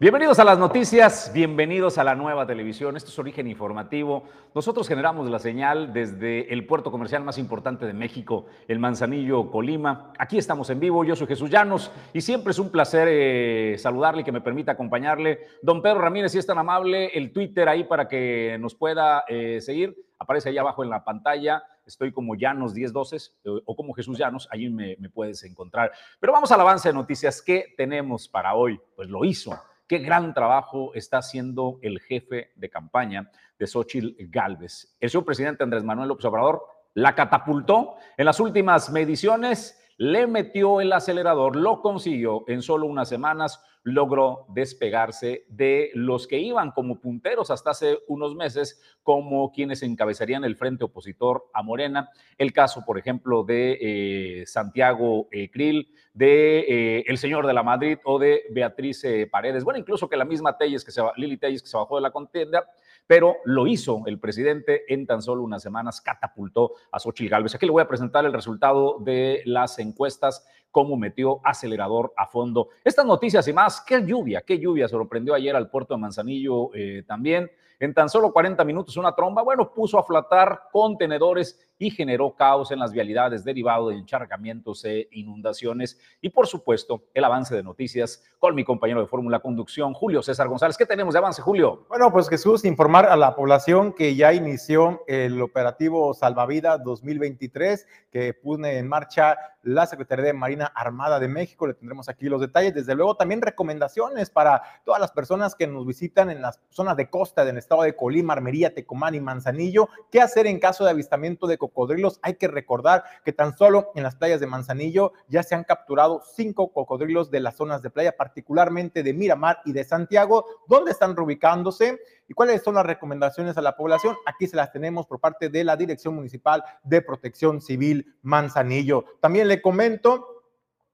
Bienvenidos a las noticias, bienvenidos a la nueva televisión. Esto es Origen Informativo. Nosotros generamos la señal desde el puerto comercial más importante de México, el Manzanillo, Colima. Aquí estamos en vivo, yo soy Jesús Llanos y siempre es un placer eh, saludarle y que me permita acompañarle. Don Pedro Ramírez, si es tan amable, el Twitter ahí para que nos pueda eh, seguir, aparece ahí abajo en la pantalla. Estoy como Llanos 1012 eh, o como Jesús Llanos, allí me, me puedes encontrar. Pero vamos al avance de noticias. ¿Qué tenemos para hoy? Pues lo hizo qué gran trabajo está haciendo el jefe de campaña de Xochitl Galvez. El señor presidente Andrés Manuel López Obrador la catapultó en las últimas mediciones, le metió el acelerador, lo consiguió en solo unas semanas, logró despegarse de los que iban como punteros hasta hace unos meses, como quienes encabezarían el frente opositor a Morena. El caso, por ejemplo, de eh, Santiago eh, Krill, de eh, el señor de la Madrid o de Beatriz Paredes. Bueno, incluso que la misma Telles, que se, Lili Telles, que se bajó de la contienda, pero lo hizo el presidente en tan solo unas semanas, catapultó a Xochitl Gálvez. Aquí le voy a presentar el resultado de las encuestas cómo metió acelerador a fondo. Estas noticias y más, qué lluvia, qué lluvia sorprendió ayer al puerto de Manzanillo eh, también. En tan solo 40 minutos una tromba, bueno, puso a flotar contenedores y generó caos en las vialidades derivado de encharcamientos e inundaciones. Y por supuesto, el avance de noticias con mi compañero de Fórmula Conducción, Julio César González. ¿Qué tenemos de avance, Julio? Bueno, pues Jesús, informar a la población que ya inició el operativo Salvavida 2023 que pone en marcha la Secretaría de Marina Armada de México. Le tendremos aquí los detalles. Desde luego, también recomendaciones para todas las personas que nos visitan en las zonas de costa del estado de Colima, Armería, Tecomán y Manzanillo. ¿Qué hacer en caso de avistamiento de cocodrilos. Hay que recordar que tan solo en las playas de Manzanillo ya se han capturado cinco cocodrilos de las zonas de playa, particularmente de Miramar y de Santiago. ¿Dónde están reubicándose? ¿Y cuáles son las recomendaciones a la población? Aquí se las tenemos por parte de la Dirección Municipal de Protección Civil Manzanillo. También le comento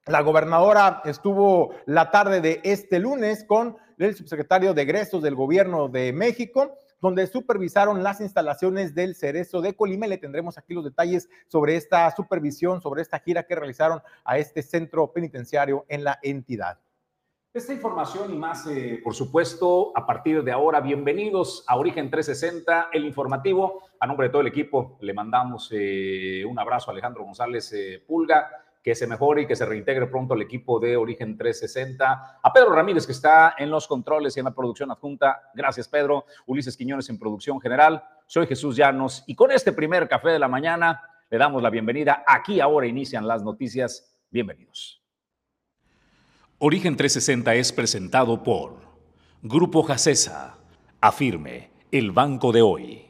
la gobernadora estuvo la tarde de este lunes con el subsecretario de egresos del gobierno de México donde supervisaron las instalaciones del Cerezo de Colima. le tendremos aquí los detalles sobre esta supervisión, sobre esta gira que realizaron a este centro penitenciario en la entidad. Esta información y más, eh, por supuesto, a partir de ahora, bienvenidos a Origen 360, el informativo. A nombre de todo el equipo, le mandamos eh, un abrazo a Alejandro González eh, Pulga que se mejore y que se reintegre pronto al equipo de Origen 360. A Pedro Ramírez, que está en los controles y en la producción adjunta. Gracias, Pedro. Ulises Quiñones en producción general. Soy Jesús Llanos y con este primer café de la mañana le damos la bienvenida. Aquí ahora inician las noticias. Bienvenidos. Origen 360 es presentado por Grupo Jacesa, Afirme, el banco de hoy.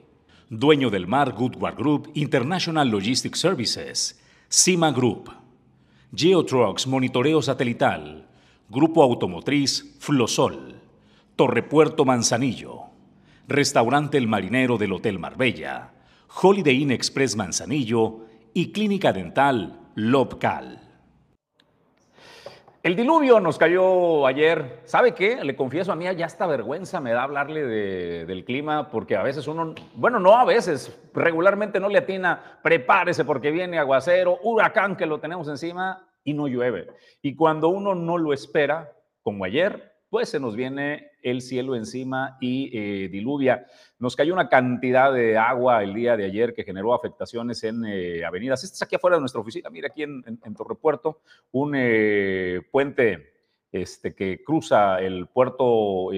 Dueño del mar Goodward Group International Logistics Services, Cima Group. Geotrucks Monitoreo Satelital, Grupo Automotriz Flosol, Torrepuerto Manzanillo, Restaurante El Marinero del Hotel Marbella, Holiday Inn Express Manzanillo y Clínica Dental Lobcal. El diluvio nos cayó ayer. ¿Sabe qué? Le confieso a mí, ya esta vergüenza me da hablarle del clima, porque a veces uno, bueno, no a veces, regularmente no le atina, prepárese porque viene aguacero, huracán que lo tenemos encima y no llueve. Y cuando uno no lo espera, como ayer, pues se nos viene el cielo encima y eh, diluvia. Nos cayó una cantidad de agua el día de ayer que generó afectaciones en eh, avenidas. Esta es aquí afuera de nuestra oficina, mira aquí en, Torrepuerto, un eh, puente este, que cruza el puerto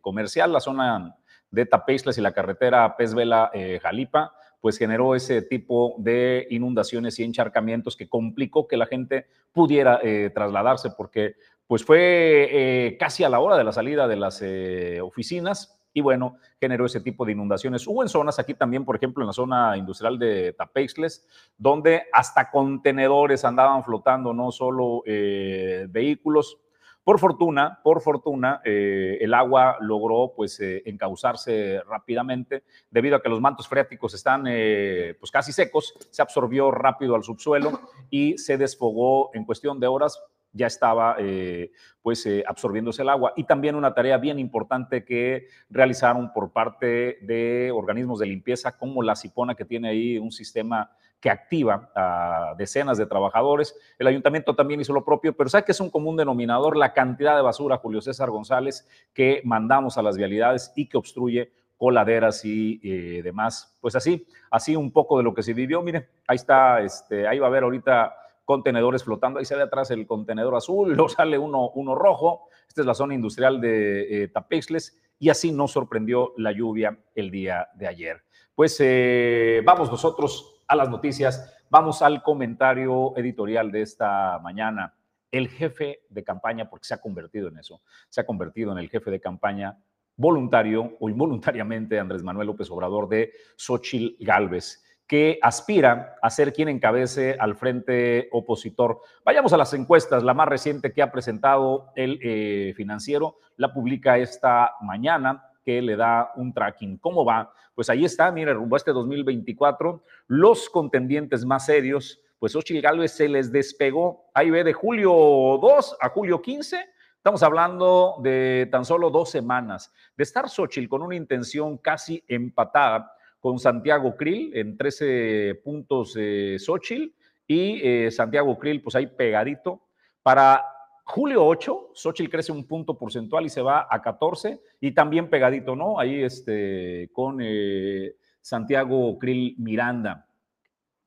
comercial, la zona de Tapeislas y la carretera Pez Vela Jalipa, pues generó ese tipo de inundaciones y encharcamientos que complicó que la gente pudiera trasladarse porque pues fue eh, casi a la hora de la salida de las eh, oficinas y bueno, generó ese tipo de inundaciones. Hubo en zonas aquí también, por ejemplo, en la zona industrial de Tapexles, donde hasta contenedores andaban flotando, no solo eh, vehículos. Por fortuna, por fortuna, el agua logró pues encauzarse rápidamente debido a que los mantos freáticos están pues casi secos, se absorbió rápido al subsuelo y se desfogó en cuestión de horas ya estaba eh, pues eh, absorbiéndose el agua. Y también una tarea bien importante que realizaron por parte de organismos de limpieza como la Cipona, que tiene ahí un sistema que activa a decenas de trabajadores. El ayuntamiento también hizo lo propio, pero ¿sabe que es un común denominador? La cantidad de basura, Julio César González, que mandamos a las vialidades y que obstruye coladeras y eh, demás. Pues así, así un poco de lo que se vivió. Miren, ahí está, este, ahí va a haber ahorita contenedores flotando. Ahí se ve atrás el contenedor azul, luego sale uno, uno rojo. Esta es la zona industrial de eh, Tapexles y así nos sorprendió la lluvia el día de ayer. Pues eh, vamos nosotros a las noticias, vamos al comentario editorial de esta mañana. El jefe de campaña, porque se ha convertido en eso, se ha convertido en el jefe de campaña voluntario o involuntariamente Andrés Manuel López Obrador de Xochil Gálvez que aspira a ser quien encabece al frente opositor. Vayamos a las encuestas, la más reciente que ha presentado el eh, financiero, la publica esta mañana, que le da un tracking. ¿Cómo va? Pues ahí está, mire, rumbo a este 2024, los contendientes más serios, pues Ochil Gálvez se les despegó, ahí ve, de julio 2 a julio 15, Estamos hablando de tan solo dos semanas, de estar Xochitl con una intención casi empatada con Santiago Krill en 13 puntos eh, Xochitl y eh, Santiago Krill pues ahí pegadito. Para julio 8, Xochitl crece un punto porcentual y se va a 14 y también pegadito, ¿no? Ahí este, con eh, Santiago Krill Miranda.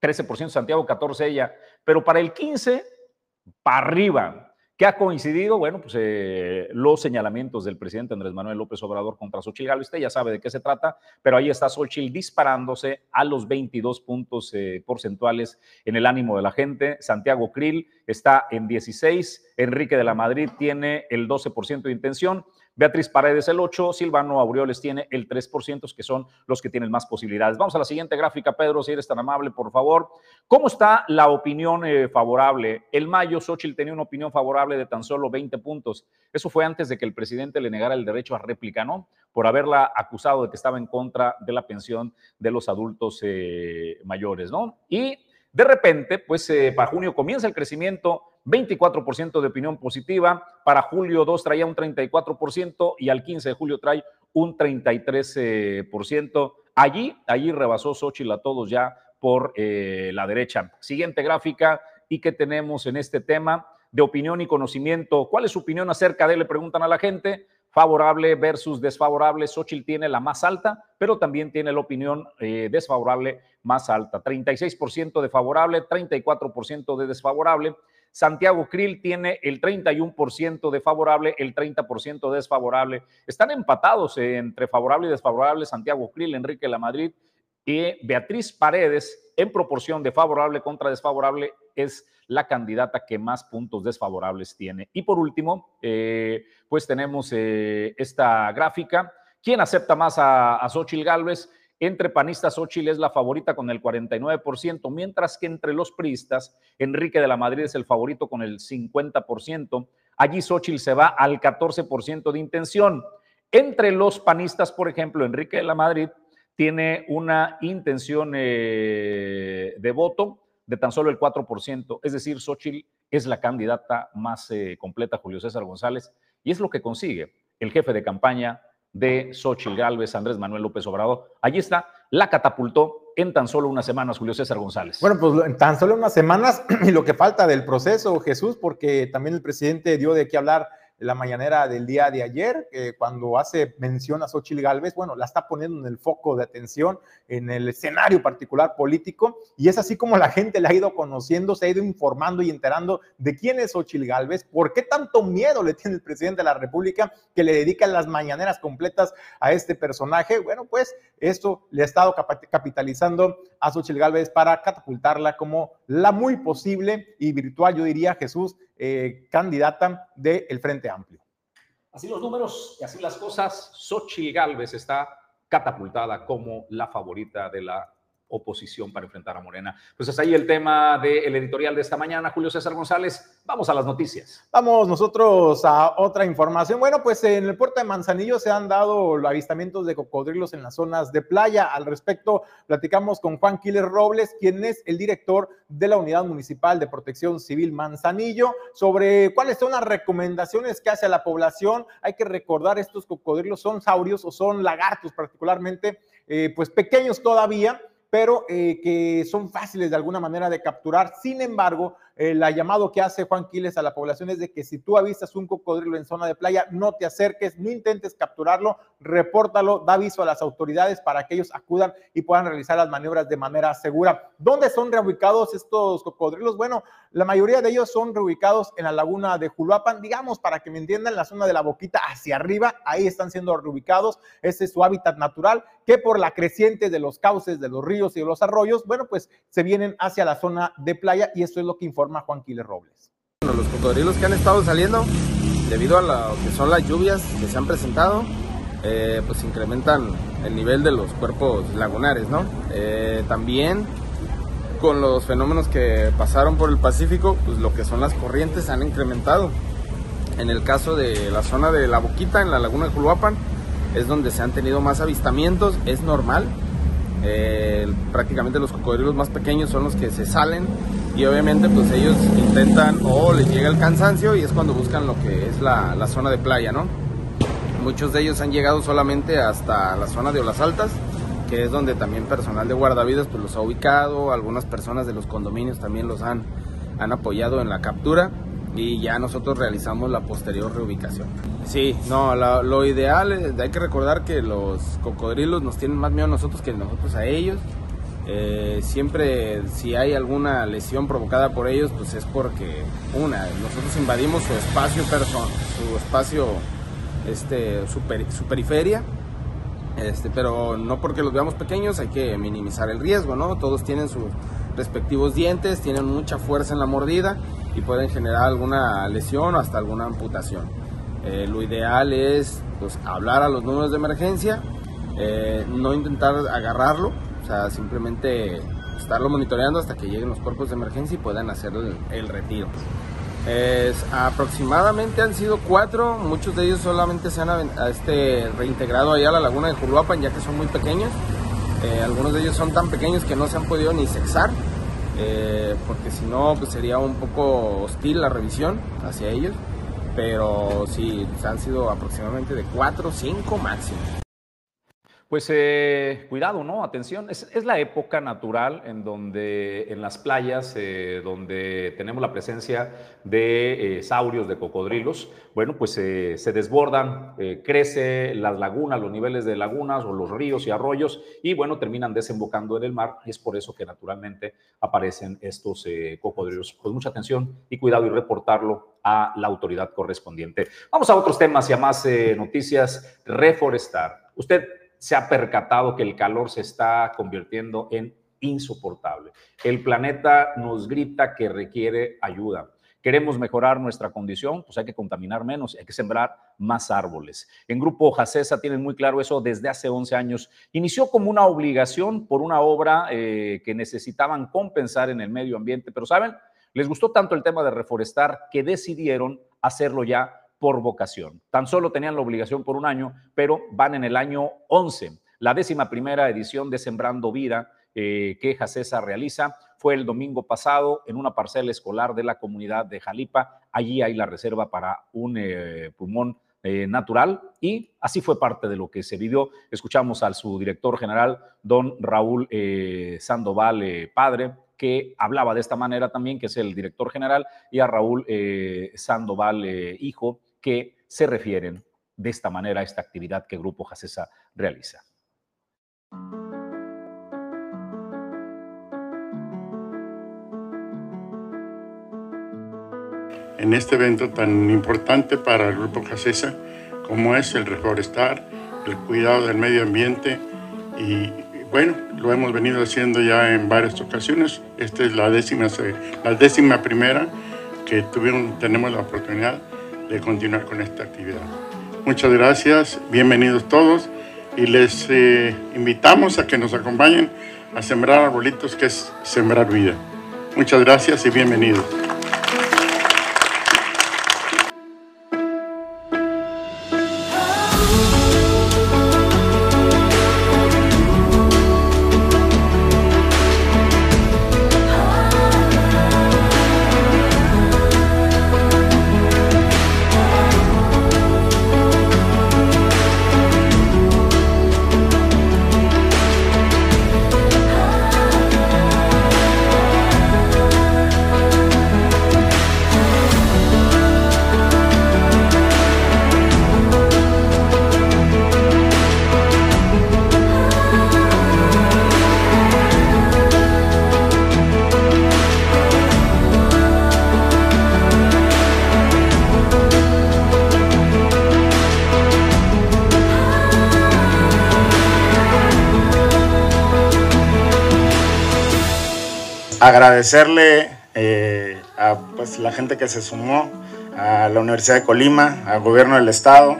13% Santiago, 14 ella. Pero para el 15, para arriba. ¿Qué ha coincidido? Bueno, pues eh, los señalamientos del presidente Andrés Manuel López Obrador contra Xochitl usted ya sabe de qué se trata, pero ahí está Xochitl disparándose a los 22 puntos eh, porcentuales en el ánimo de la gente. Santiago Krill está en 16, Enrique de la Madrid tiene el 12% de intención. Beatriz Paredes el 8, Silvano Aureoles tiene el 3%, que son los que tienen más posibilidades. Vamos a la siguiente gráfica, Pedro, si eres tan amable, por favor. ¿Cómo está la opinión eh, favorable? El mayo, Xochitl tenía una opinión favorable de tan solo 20 puntos. Eso fue antes de que el presidente le negara el derecho a réplica, ¿no? Por haberla acusado de que estaba en contra de la pensión de los adultos eh, mayores, ¿no? Y de repente, pues eh, para junio comienza el crecimiento 24% de opinión positiva, para julio 2 traía un 34% y al 15 de julio trae un 33%. Allí, allí rebasó Xochitl a todos ya por eh, la derecha. Siguiente gráfica, ¿y qué tenemos en este tema? De opinión y conocimiento. ¿Cuál es su opinión acerca de? Le preguntan a la gente. Favorable versus desfavorable. Xochitl tiene la más alta, pero también tiene la opinión eh, desfavorable más alta. 36% de favorable, 34% de desfavorable. Santiago Krill tiene el 31% de favorable, el 30% desfavorable. Están empatados entre favorable y desfavorable Santiago Krill, Enrique La Madrid y Beatriz Paredes en proporción de favorable contra desfavorable es la candidata que más puntos desfavorables tiene. Y por último, eh, pues tenemos eh, esta gráfica. ¿Quién acepta más a, a Gálvez? Entre panistas, Xochitl es la favorita con el 49%, mientras que entre los priistas, Enrique de la Madrid es el favorito con el 50%. Allí Xochitl se va al 14% de intención. Entre los panistas, por ejemplo, Enrique de la Madrid tiene una intención eh, de voto de tan solo el 4%, es decir, Xochitl es la candidata más eh, completa, Julio César González, y es lo que consigue el jefe de campaña de Xochitl Galvez, Andrés Manuel López Obrador. Allí está, la catapultó en tan solo unas semanas, Julio César González. Bueno, pues en tan solo unas semanas y lo que falta del proceso, Jesús, porque también el presidente dio de qué hablar la mañanera del día de ayer, cuando hace mención a Xochitl Galvez, bueno, la está poniendo en el foco de atención, en el escenario particular político, y es así como la gente la ha ido conociendo, se ha ido informando y enterando de quién es Xochitl Galvez, por qué tanto miedo le tiene el presidente de la República que le dedica las mañaneras completas a este personaje. Bueno, pues esto le ha estado capitalizando a Xochitl Galvez para catapultarla como la muy posible y virtual, yo diría, Jesús, eh, candidata del Frente Amplio. Así los números y así las cosas, Xochitl Galvez está catapultada como la favorita de la oposición para enfrentar a Morena. Pues es ahí el tema del editorial de esta mañana. Julio César González, vamos a las noticias. Vamos nosotros a otra información. Bueno, pues en el puerto de Manzanillo se han dado avistamientos de cocodrilos en las zonas de playa. Al respecto, platicamos con Juan Quiles Robles, quien es el director de la Unidad Municipal de Protección Civil Manzanillo, sobre cuáles son las recomendaciones que hace a la población. Hay que recordar, estos cocodrilos son saurios o son lagartos particularmente, eh, pues pequeños todavía pero eh, que son fáciles de alguna manera de capturar. Sin embargo, el llamado que hace Juan Quiles a la población es de que si tú avistas un cocodrilo en zona de playa, no te acerques, no intentes capturarlo, repórtalo, da aviso a las autoridades para que ellos acudan y puedan realizar las maniobras de manera segura. ¿Dónde son reubicados estos cocodrilos? Bueno, la mayoría de ellos son reubicados en la laguna de Juluapan, digamos, para que me entiendan, la zona de la boquita hacia arriba, ahí están siendo reubicados, ese es su hábitat natural, que por la creciente de los cauces, de los ríos y de los arroyos, bueno, pues se vienen hacia la zona de playa y esto es lo que informa Juan Quiles Robles. los cocodrilos que han estado saliendo, debido a lo que son las lluvias que se han presentado, eh, pues incrementan el nivel de los cuerpos lagunares, ¿no? Eh, también con los fenómenos que pasaron por el Pacífico, pues lo que son las corrientes han incrementado. En el caso de la zona de La Boquita, en la laguna de Juluapan, es donde se han tenido más avistamientos, es normal. Eh, prácticamente los cocodrilos más pequeños son los que se salen y obviamente pues ellos intentan o les llega el cansancio y es cuando buscan lo que es la, la, zona de playa, ¿no? Muchos de ellos han llegado solamente hasta la zona de Olas Altas, que es donde también personal de guardavidas pues los ha ubicado, algunas personas de los condominios también los han, han apoyado en la captura y ya nosotros realizamos la posterior reubicación. Sí, no, lo ideal, es, hay que recordar que los cocodrilos nos tienen más miedo a nosotros que nosotros a ellos eh, siempre si hay alguna lesión provocada por ellos, pues es porque una, nosotros invadimos su espacio person, su espacio, este, su, su, periferia, este, pero no porque los veamos pequeños hay que minimizar el riesgo, ¿no? Todos tienen sus respectivos dientes, tienen mucha fuerza en la mordida y pueden generar alguna lesión o hasta alguna amputación. Eh, lo ideal es pues, hablar a los números de emergencia, eh, no intentar agarrarlo, o sea, simplemente estarlo monitoreando hasta que lleguen los cuerpos de emergencia y puedan hacer el, retiro. Es, aproximadamente han sido cuatro, muchos de ellos solamente se han este, reintegrado allá a la laguna de Juluapan ya que son muy pequeños. Eh, algunos de ellos son tan pequeños que no se han podido ni sexar, eh, porque si no pues sería un poco hostil la revisión hacia ellos. Pero sí, han sido aproximadamente de cuatro, cinco máximo. Pues eh, cuidado, ¿no? Atención, es, la época natural en donde en las playas, eh, donde tenemos la presencia de eh, saurios, de cocodrilos, bueno, pues se desbordan, crece las lagunas, los niveles de lagunas o los ríos y arroyos y bueno, terminan desembocando en el mar y es por eso que naturalmente aparecen estos cocodrilos. Pues mucha atención y cuidado y reportarlo a la autoridad correspondiente. Vamos a otros temas y a más noticias. Reforestar. Usted se ha percatado que el calor se está convirtiendo en insoportable. El planeta nos grita que requiere ayuda. Queremos mejorar nuestra condición, pues hay que contaminar menos, hay que sembrar más árboles. En Grupo Jacesa tienen muy claro eso desde hace 11 años. Inició como una obligación por una obra eh, que necesitaban compensar en el medio ambiente, pero ¿saben? Les gustó tanto el tema de reforestar que decidieron hacerlo ya por vocación. Tan solo tenían la obligación por un año, pero van en el año 11. La décima primera edición de Sembrando Vida eh, que Jacesa realiza fue el domingo pasado en una parcela escolar de la comunidad de Jalipa. Allí hay la reserva para un eh, pulmón eh, natural y así fue parte de lo que se vivió. Escuchamos al su director general, don Raúl Sandoval, padre, que hablaba de esta manera también, que es el director general, y a Raúl Sandoval, hijo, que se refieren de esta manera a esta actividad que Grupo Jacesa realiza. En este evento tan importante para el Grupo Jacesa como es el reforestar, el cuidado del medio ambiente y bueno, lo hemos venido haciendo ya en varias ocasiones. Esta es la décima, la décima primera que tuvieron, tenemos la oportunidad de continuar con esta actividad. Muchas gracias, bienvenidos todos y les eh, invitamos a que nos acompañen a sembrar arbolitos, que es sembrar vida. Muchas gracias y bienvenidos. Agradecerle eh, a pues, la gente que se sumó, a la Universidad de Colima, al gobierno del estado,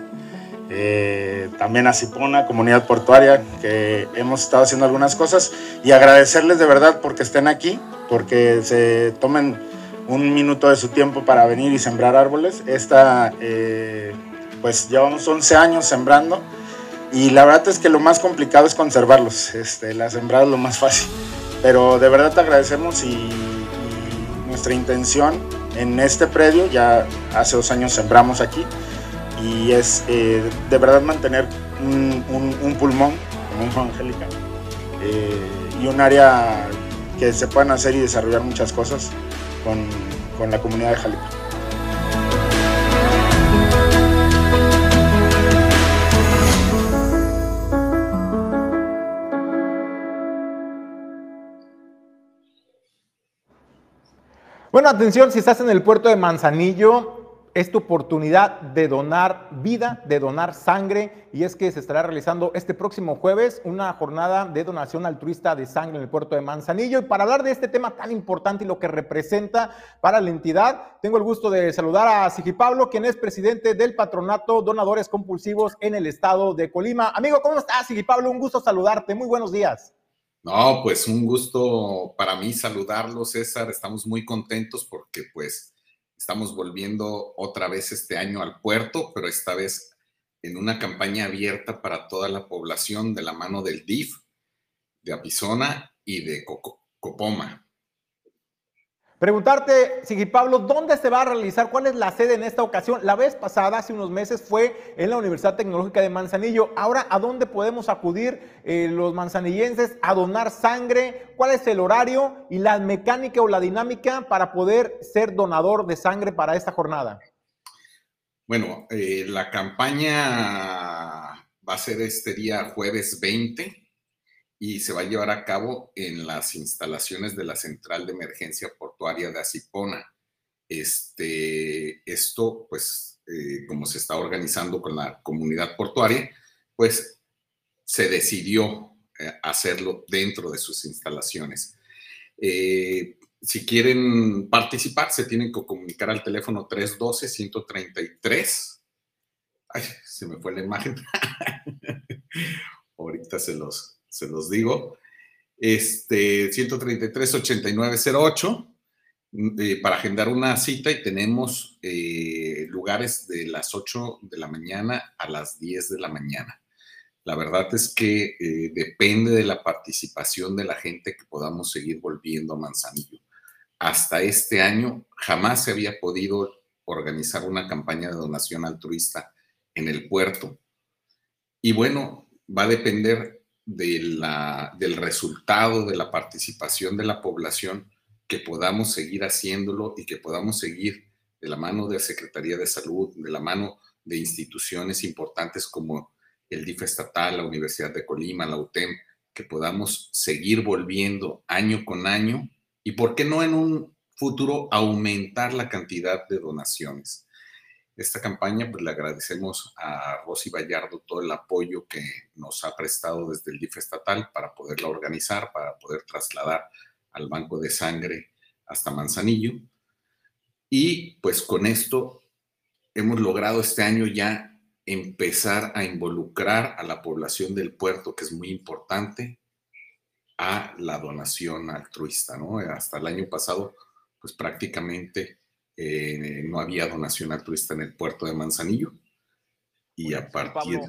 eh, también a Cipona, comunidad portuaria, que hemos estado haciendo algunas cosas y agradecerles de verdad porque estén aquí, porque se tomen un minuto de su tiempo para venir y sembrar árboles. Esta, eh, pues llevamos 11 años sembrando y la verdad es que lo más complicado es conservarlos, este, la sembrada es lo más fácil. Pero de verdad te agradecemos y, nuestra intención en este predio, ya hace dos años sembramos aquí, y es eh, de verdad mantener un, pulmón, como dijo Angélica, eh, y un área que se puedan hacer y desarrollar muchas cosas con, con la comunidad de Jalipa. Bueno, atención, si estás en el puerto de Manzanillo, es tu oportunidad de donar vida, de donar sangre, y es que se estará realizando este próximo jueves una jornada de donación altruista de sangre en el puerto de Manzanillo. Y para hablar de este tema tan importante y lo que representa para la entidad, tengo el gusto de saludar a Sigi Pablo, quien es presidente del patronato Donadores Compulsivos en el estado de Colima. Amigo, ¿cómo estás, Sigi Pablo? Un gusto saludarte. Muy buenos días. No, pues un gusto para mí saludarlo, César. Estamos muy contentos porque pues estamos volviendo otra vez este año al puerto, pero esta vez en una campaña abierta para toda la población de la mano del DIF, de Apizona y de Copoma. Preguntarte, Sigui Pablo, ¿dónde se va a realizar? ¿Cuál es la sede en esta ocasión? La vez pasada, hace unos meses, fue en la Universidad Tecnológica de Manzanillo. Ahora, ¿a dónde podemos acudir eh, los manzanillenses a donar sangre? ¿Cuál es el horario y la mecánica o la dinámica para poder ser donador de sangre para esta jornada? Bueno, eh, la campaña va a ser este día jueves 20 y se va a llevar a cabo en las instalaciones de la Central de Emergencia Portuaria de Asipona. Este, esto, pues, eh, como se está organizando con la comunidad portuaria, pues se decidió eh, hacerlo dentro de sus instalaciones. Eh, si quieren participar, se tienen que comunicar al teléfono 312-133. Ay, se me fue la imagen. Ahorita se los, se los digo. Este, 133-8908 eh, para agendar una cita y tenemos eh, lugares de las 8 de la mañana a las 10 de la mañana. La verdad es que eh, depende de la participación de la gente que podamos seguir volviendo a Manzanillo. Hasta este año jamás se había podido organizar una campaña de donación altruista en el puerto. Y bueno, va a depender del resultado de la participación de la población, que podamos seguir haciéndolo y que podamos seguir de la mano de la Secretaría de Salud, de la mano de instituciones importantes como el DIF estatal, la Universidad de Colima, la UTEM, que podamos seguir volviendo año con año y, ¿por qué no en un futuro aumentar la cantidad de donaciones? Esta campaña, pues le agradecemos a Rosy Vallardo todo el apoyo que nos ha prestado desde el DIF estatal para poderla organizar, para poder trasladar al Banco de Sangre hasta Manzanillo. Y pues con esto hemos logrado este año ya empezar a involucrar a la población del puerto, que es muy importante, a la donación altruista, ¿no? Hasta el año pasado, pues prácticamente eh, no había donación altruista en el puerto de Manzanillo. Y a partir...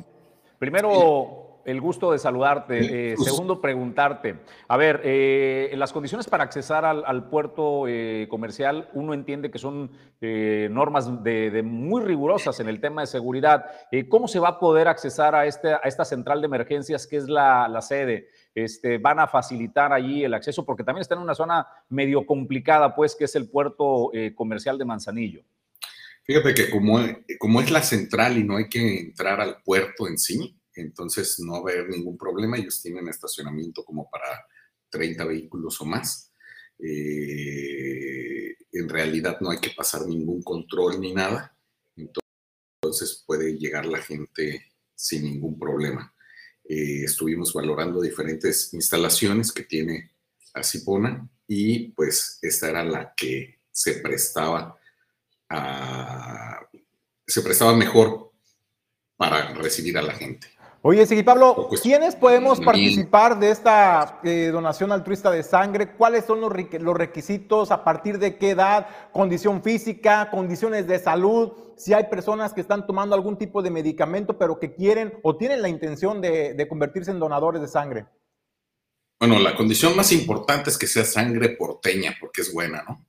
primero, el gusto de saludarte. Eh, segundo, preguntarte. A ver, eh, las condiciones para accesar al, puerto comercial, uno entiende que son normas de, muy rigurosas en el tema de seguridad. ¿Cómo se va a poder accesar a, este, a esta central de emergencias que es la, la sede? este, van a facilitar allí el acceso, porque también está en una zona medio complicada, pues, que es el puerto eh, comercial de Manzanillo. Fíjate que como, como es la central y no hay que entrar al puerto en sí, entonces no va a haber ningún problema. Ellos tienen estacionamiento como para 30 vehículos o más. Eh, en realidad no hay que pasar ningún control ni nada. Entonces puede llegar la gente sin ningún problema. Eh, estuvimos valorando diferentes instalaciones que tiene Asipona y pues esta era la que se prestaba se prestaba mejor para recibir a la gente. Oye, Sigui Pablo, ¿quiénes podemos participar de esta eh, donación altruista de sangre? ¿Cuáles son los, los, requisitos? ¿A partir de qué edad? ¿Condición física? ¿Condiciones de salud? Si hay personas que están tomando algún tipo de medicamento, pero que quieren o tienen la intención de, de convertirse en donadores de sangre. Bueno, la condición más importante es que sea sangre porteña, porque es buena, ¿no?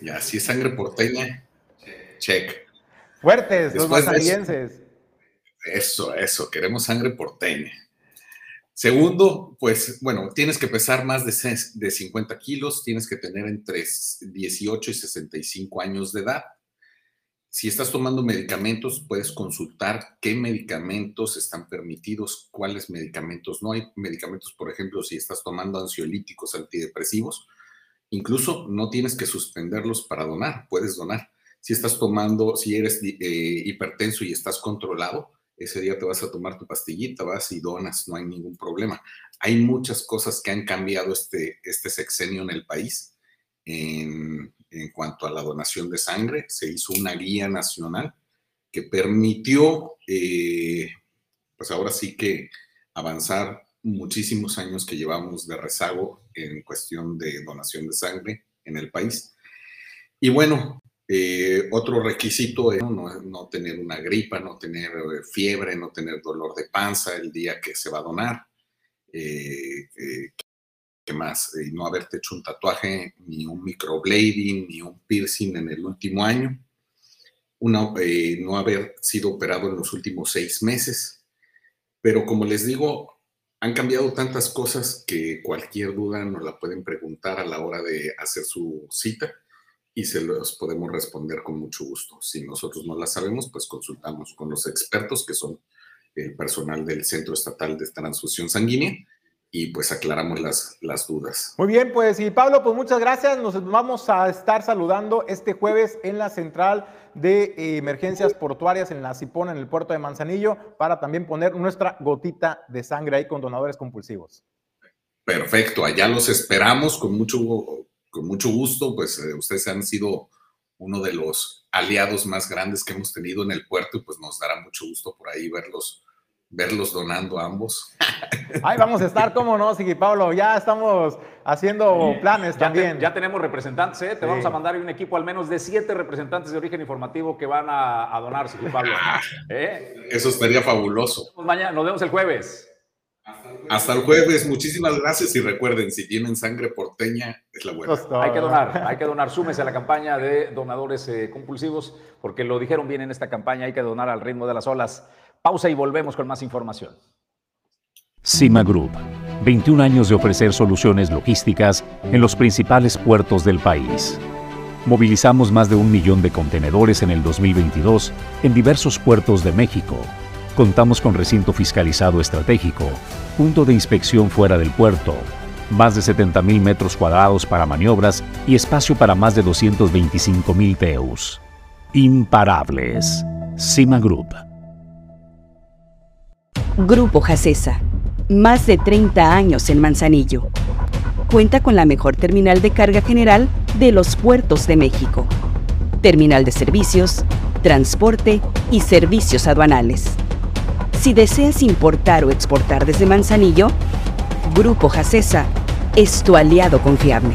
Ya, si es sangre porteña, check. Fuertes, los masalienses. Eso, eso, queremos sangre porteña. Segundo, pues bueno, tienes que pesar más de, de 50 kilos, tienes que tener entre 18 y 65 años de edad. Si estás tomando medicamentos, puedes consultar qué medicamentos están permitidos, cuáles medicamentos no. Hay medicamentos, por ejemplo, si estás tomando ansiolíticos, antidepresivos, incluso no tienes que suspenderlos para donar, puedes donar. Si estás tomando, si eres eh, hipertenso y estás controlado, ese día te vas a tomar tu pastillita, vas y donas, no hay ningún problema. Hay muchas cosas que han cambiado este, este sexenio en el país en, cuanto a la donación de sangre. Se hizo una guía nacional que permitió, eh, pues ahora sí que avanzar muchísimos años que llevamos de rezago en cuestión de donación de sangre en el país. Y bueno, eh, otro requisito es no, tener una gripa, no tener eh, fiebre, no tener dolor de panza el día que se va a donar. Eh, ¿Qué más? no haberte hecho un tatuaje, ni un microblading, ni un piercing en el último año. no haber sido operado en los últimos seis meses. Pero como les digo, han cambiado tantas cosas que cualquier duda nos la pueden preguntar a la hora de hacer su cita y se los podemos responder con mucho gusto. Si nosotros no la sabemos, pues consultamos con los expertos que son el personal del Centro Estatal de Transfusión Sanguínea y pues aclaramos las, las dudas. Muy bien, pues y Pablo, pues muchas gracias. Nos vamos a estar saludando este jueves en la central de emergencias portuarias en la Cipona, en el puerto de Manzanillo, para también poner nuestra gotita de sangre ahí con donadores compulsivos. Perfecto, allá los esperamos con mucho con mucho gusto, pues eh, ustedes han sido uno de los aliados más grandes que hemos tenido en el puerto y pues nos dará mucho gusto por ahí verlos, verlos donando a ambos. Ahí vamos a estar, ¿cómo no, Sigui Pablo? Ya estamos haciendo planes también. ya tenemos representantes, ¿eh? Te vamos a mandar un equipo al menos de siete representantes de origen informativo que van a, donar, Sigui Pablo. ¿Eh? Eso estaría fabuloso. Mañana, nos vemos el jueves. Hasta el jueves. Muchísimas gracias y recuerden, si tienen sangre porteña, es la buena. Hay que donar, hay que donar. Súmese a la campaña de donadores eh, compulsivos, porque lo dijeron bien en esta campaña, hay que donar al ritmo de las olas. Pausa y volvemos con más información. Cima Group, 21 años de ofrecer soluciones logísticas en los principales puertos del país. Movilizamos más de un millón de contenedores en el 2022 en diversos puertos de México Contamos con recinto fiscalizado estratégico, punto de inspección fuera del puerto, más de 70.000 metros cuadrados para maniobras y espacio para más de 225.000 TEUs. Imparables. Cima Group. Grupo Jacesa. Más de 30 años en Manzanillo. Cuenta con la mejor terminal de carga general de los puertos de México. Terminal de servicios, transporte y servicios aduanales si deseas importar o exportar desde Manzanillo, Grupo Jacesa es tu aliado confiable.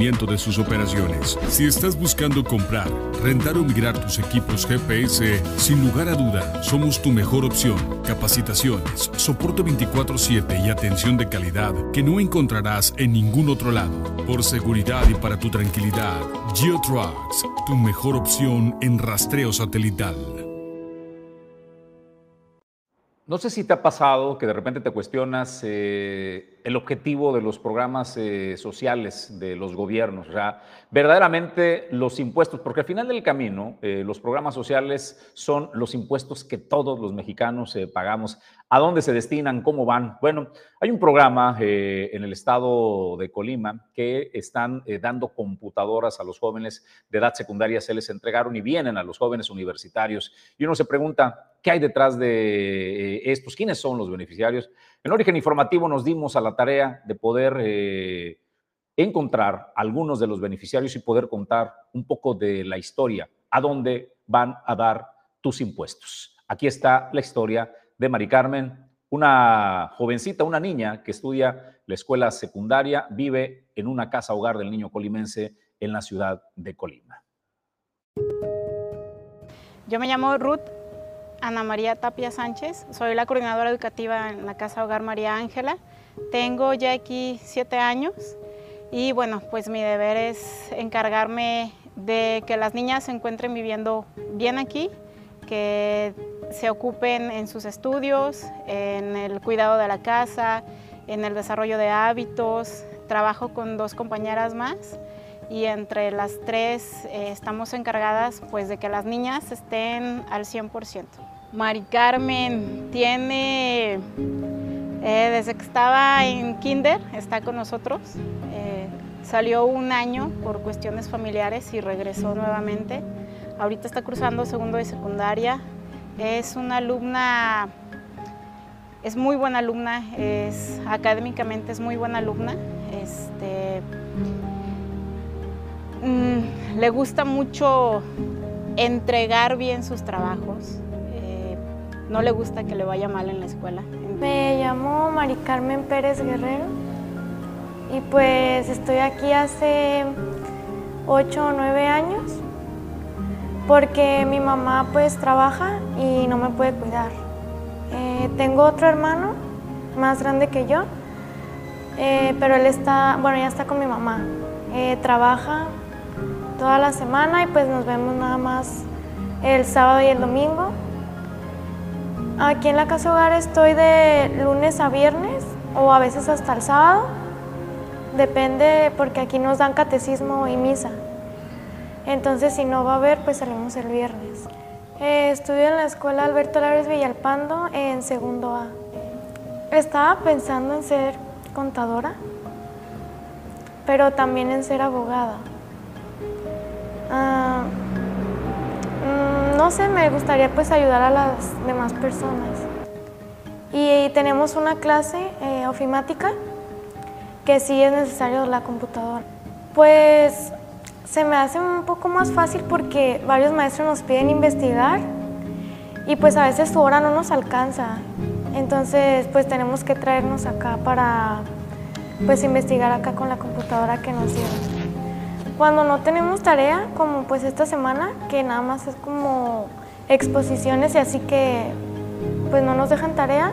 de sus operaciones. Si estás buscando comprar, rentar o migrar tus equipos GPS, sin lugar a duda, somos tu mejor opción. Capacitaciones, soporte 24/7 y atención de calidad que no encontrarás en ningún otro lado. Por seguridad y para tu tranquilidad, GeoTrucks, tu mejor opción en rastreo satelital. No sé si te ha pasado que de repente te cuestionas eh, el objetivo de los programas eh, sociales de los gobiernos, o verdaderamente los impuestos, porque al final del camino eh, los programas sociales son los impuestos que todos los mexicanos pagamos. ¿A dónde se destinan? ¿Cómo van? Bueno, hay un programa en el estado de Colima que están dando computadoras a los jóvenes de edad secundaria, se les entregaron y vienen a los jóvenes universitarios. Y uno se pregunta, ¿qué hay detrás de estos? ¿Quiénes son los beneficiarios? En Origen Informativo nos dimos a la tarea de poder eh, encontrar algunos de los beneficiarios y poder contar un poco de la historia, a dónde van a dar tus impuestos. Aquí está la historia de Mari Carmen, una jovencita, una niña que estudia la escuela secundaria, vive en una casa hogar del niño colimense en la ciudad de Colima. Yo me llamo Ruth Ana María Tapia Sánchez, soy la coordinadora educativa en la Casa Hogar María Ángela. Tengo ya aquí siete años y bueno, pues mi deber es encargarme de que las niñas se encuentren viviendo bien aquí, que se ocupen en sus estudios, en el cuidado de la casa, en el desarrollo de hábitos. Trabajo con dos compañeras más y entre las tres eh, estamos encargadas pues de que las niñas estén al 100%. Mari Carmen tiene, eh, desde que estaba en kinder, está con nosotros. Eh, salió un año por cuestiones familiares y regresó nuevamente. Ahorita está cruzando segundo de secundaria. Es una alumna, es muy buena alumna, es, académicamente es muy buena alumna. Este, mm, le gusta mucho entregar bien sus trabajos no le gusta que le vaya mal en la escuela. Me llamo Mari Carmen Pérez Guerrero y pues estoy aquí hace 8 o 9 años porque mi mamá pues trabaja y no me puede cuidar. Eh, tengo otro hermano más grande que yo, eh, pero él está, bueno, ya está con mi mamá. Eh, trabaja toda la semana y pues nos vemos nada más el sábado y el domingo. Aquí en la casa hogar estoy de lunes a viernes o a veces hasta el sábado. Depende porque aquí nos dan catecismo y misa. Entonces si no va a haber, pues salimos el viernes. Eh, estudio en la escuela Alberto Lares Villalpando en segundo A. Estaba pensando en ser contadora, pero también en ser abogada. Ah, no sé, me gustaría pues ayudar a las demás personas. Y, tenemos una clase eh, ofimática que sí es necesario la computadora. Pues se me hace un poco más fácil porque varios maestros nos piden investigar y pues a veces su hora no nos alcanza. Entonces pues tenemos que traernos acá para pues investigar acá con la computadora que nos dieron. Cuando no tenemos tarea, como pues esta semana, que nada más es como exposiciones y así que pues no nos dejan tarea,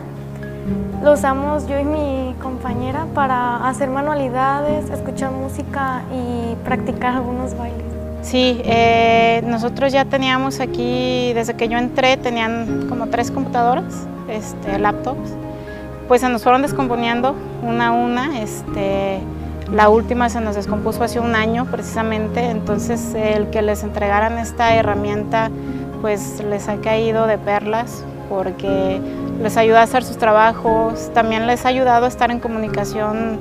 lo usamos yo y mi compañera para hacer manualidades, escuchar música y practicar algunos bailes. Sí, eh, nosotros ya teníamos aquí, desde que yo entré, tenían como tres computadoras, este, laptops, pues se nos fueron descomponiendo una a una, este, la última se nos descompuso hace un año precisamente, entonces el que les entregaran esta herramienta pues les ha caído de perlas porque les ayuda a hacer sus trabajos, también les ha ayudado a estar en comunicación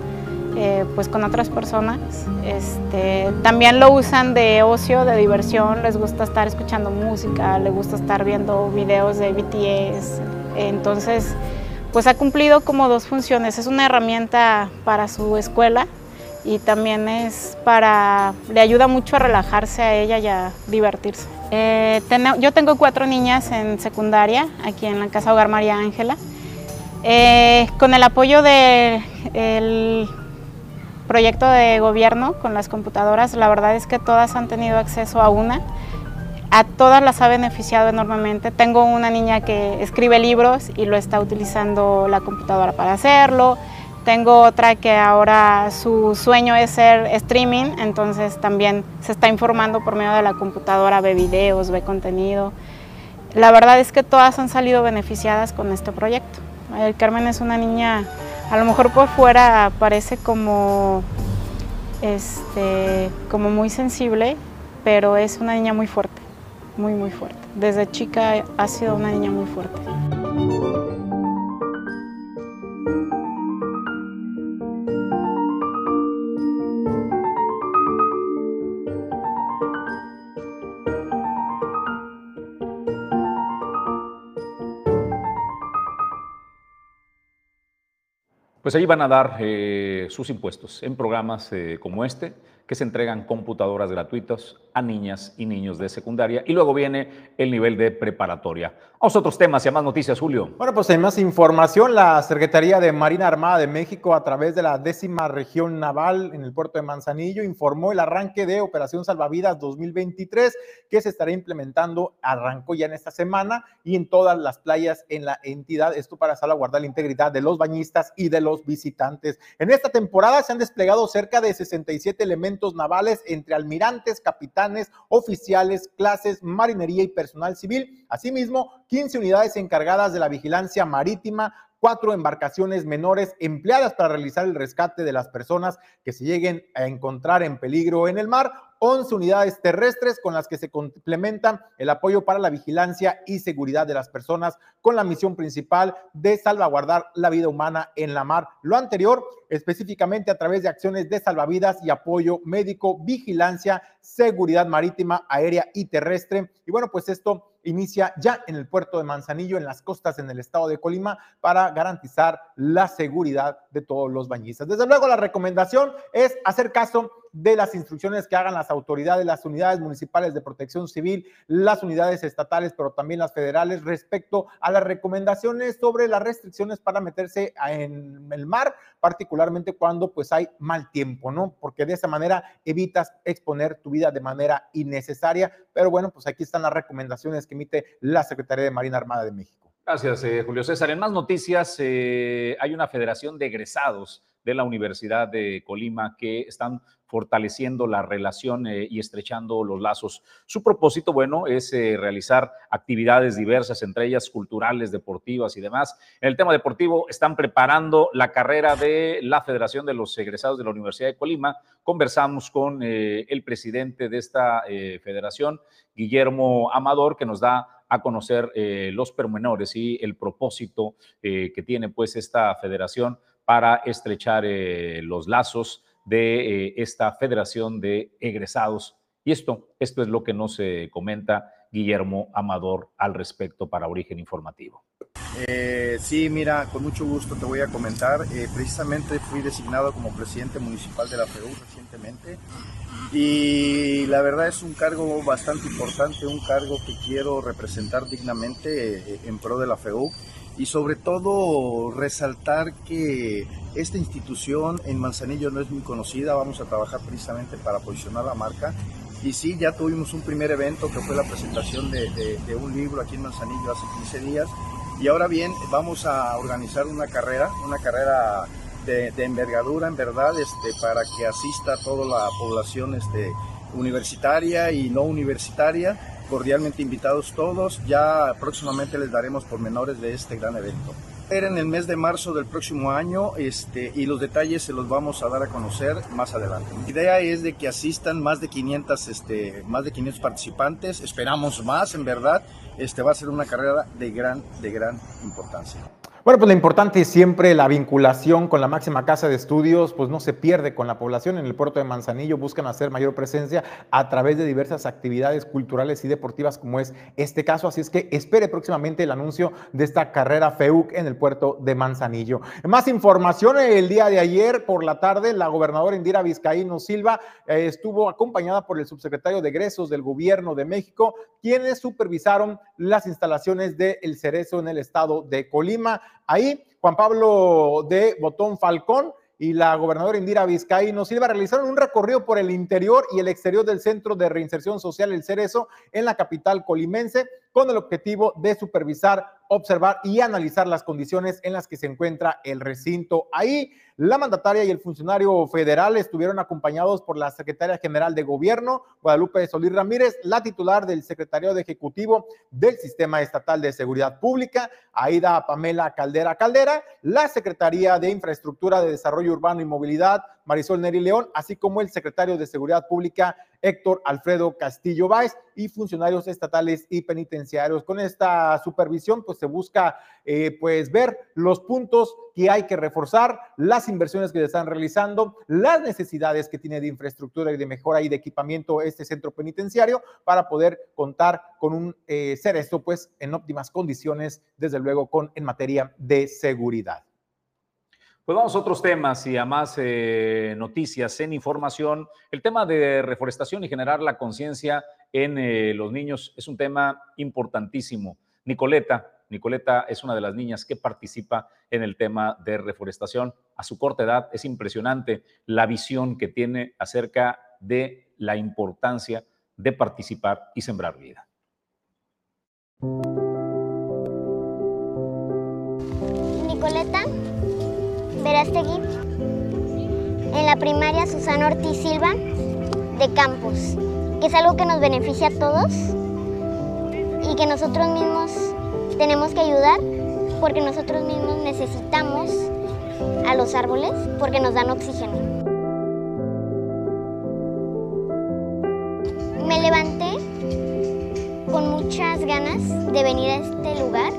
eh, pues con otras personas. Este, también lo usan de ocio, de diversión, les gusta estar escuchando música, les gusta estar viendo videos de BTS, entonces pues ha cumplido como dos funciones, es una herramienta para su escuela y también es para, le ayuda mucho a relajarse a ella y a divertirse. Eh, yo tengo cuatro niñas en secundaria, aquí en la Casa Hogar María Ángela. Eh, con el apoyo del proyecto de gobierno con las computadoras, la verdad es que todas han tenido acceso a una. A todas las ha beneficiado enormemente. Tengo una niña que escribe libros y lo está utilizando la computadora para hacerlo. Tengo otra que ahora su sueño es ser streaming, entonces también se está informando por medio de la computadora, ve videos, ve contenido. la verdad es que todas han salido beneficiadas con este proyecto. El Carmen es una niña, a lo mejor por fuera parece como, este, como muy sensible, pero es una niña muy fuerte, muy, muy fuerte. Desde chica ha sido una niña muy fuerte. Pues ahí van a dar eh, sus impuestos en programas eh, como este, que se entregan computadoras gratuitas a niñas y niños de secundaria. Y luego viene el nivel de preparatoria. Vamos a otros temas y a más noticias, Julio. Bueno, pues hay más información. La Secretaría de Marina Armada de México, a través de la décima región naval en el puerto de Manzanillo, informó el arranque de Operación Salvavidas 2023, que se estará implementando, arrancó ya en esta semana y en todas las playas en la entidad. Esto para salvaguardar la integridad de los bañistas y de los visitantes. En esta temporada se han desplegado cerca de 67 elementos navales entre almirantes, capitanes, oficiales, clases, marinería y personal civil. Asimismo, 15 unidades encargadas de la vigilancia marítima, cuatro embarcaciones menores empleadas para realizar el rescate de las personas que se lleguen a encontrar en peligro en el mar, 11 unidades terrestres con las que se complementan el apoyo para la vigilancia y seguridad de las personas con la misión principal de salvaguardar la vida humana en la mar. Lo anterior específicamente a través de acciones de salvavidas y apoyo médico, vigilancia, seguridad marítima, aérea y terrestre. Y bueno, pues esto inicia ya en el puerto de Manzanillo, en las costas en el estado de Colima, para garantizar la seguridad de todos los bañistas. Desde luego, la recomendación es hacer caso de las instrucciones que hagan las autoridades, las unidades municipales de protección civil, las unidades estatales, pero también las federales, respecto a las recomendaciones sobre las restricciones para meterse en el mar, particularmente cuando pues hay mal tiempo, ¿no? Porque de esa manera evitas exponer tu vida de manera innecesaria. Pero bueno, pues aquí están las recomendaciones que emite la Secretaría de Marina Armada de México. Gracias, eh, Julio César. En más noticias, eh, hay una federación de egresados de la Universidad de Colima que están fortaleciendo la relación eh, y estrechando los lazos. Su propósito, bueno, es eh, realizar actividades diversas, entre ellas culturales, deportivas y demás. En el tema deportivo, están preparando la carrera de la Federación de los Egresados de la Universidad de Colima. Conversamos con eh, el presidente de esta federación, Guillermo Amador, que nos da a conocer los pormenores y el propósito que tiene pues esta federación para estrechar los lazos de eh, esta Federación de Egresados. Y esto, esto es lo que nos eh, comenta Guillermo Amador al respecto para Origen Informativo. Eh, sí, mira, con mucho gusto te voy a comentar. precisamente fui designado como presidente municipal de la FEU recientemente y la verdad es un cargo bastante importante, un cargo que quiero representar dignamente en pro de la FEU y sobre todo resaltar que esta institución en Manzanillo no es muy conocida, vamos a trabajar precisamente para posicionar la marca. Y sí, ya tuvimos un primer evento que fue la presentación de, un libro aquí en Manzanillo hace 15 días. Y ahora bien, vamos a organizar una carrera, una carrera de, envergadura, en verdad, este, para que asista toda la población este, universitaria y no universitaria cordialmente invitados todos. Ya próximamente les daremos pormenores de este gran evento. Era en el mes de marzo del próximo año este, y los detalles se los vamos a dar a conocer más adelante. La idea es de que asistan más de 500, este, más de 500 participantes. Esperamos más, en verdad. Este va a ser una carrera de gran, de gran importancia. Bueno, pues lo importante es siempre la vinculación con la máxima casa de estudios, pues no se pierde con la población. En el puerto de Manzanillo buscan hacer mayor presencia a través de diversas actividades culturales y deportivas, como es este caso. Así es que espere próximamente el anuncio de esta carrera FEUC en el puerto de Manzanillo. Más información, el día de ayer por la tarde, la gobernadora Indira Vizcaíno Silva eh, estuvo acompañada por el subsecretario de egresos del gobierno de México, quienes supervisaron las instalaciones del El Cerezo en el estado de Colima. Ahí, Juan Pablo de Botón Falcón y la gobernadora Indira Vizcaíno Silva realizaron un recorrido por el interior y el exterior del Centro de Reinserción Social El Cerezo en la capital colimense con el objetivo de supervisar, observar y analizar las condiciones en las que se encuentra el recinto. Ahí La mandataria y el funcionario federal estuvieron acompañados por la secretaria general de gobierno, Guadalupe Solís Ramírez, la titular del secretario de ejecutivo del Sistema Estatal de Seguridad Pública, Aida Pamela Caldera Caldera, la Secretaría de Infraestructura de Desarrollo Urbano y Movilidad, Marisol Neri León, así como el secretario de Seguridad Pública, Héctor Alfredo Castillo Báez y funcionarios estatales y penitenciarios. Con esta supervisión, pues se busca eh, pues ver los puntos que hay que reforzar, las inversiones que se están realizando, las necesidades que tiene de infraestructura y de mejora y de equipamiento este centro penitenciario para poder contar con un eh, ser esto pues en óptimas condiciones, desde luego con en materia de seguridad. Pues vamos a otros temas y a más eh, noticias en información. El tema de reforestación y generar la conciencia en eh, los niños es un tema importantísimo. Nicoleta, Nicoleta es una de las niñas que participa en el tema de reforestación. A su corta edad es impresionante la visión que tiene acerca de la importancia de participar y sembrar vida. Nicoleta Verástegui, en la primaria Susana Ortiz Silva de Campos, que es algo que nos beneficia a todos y que nosotros mismos tenemos que ayudar porque nosotros mismos necesitamos a los árboles porque nos dan oxígeno. Me levanté con muchas ganas de venir a este lugar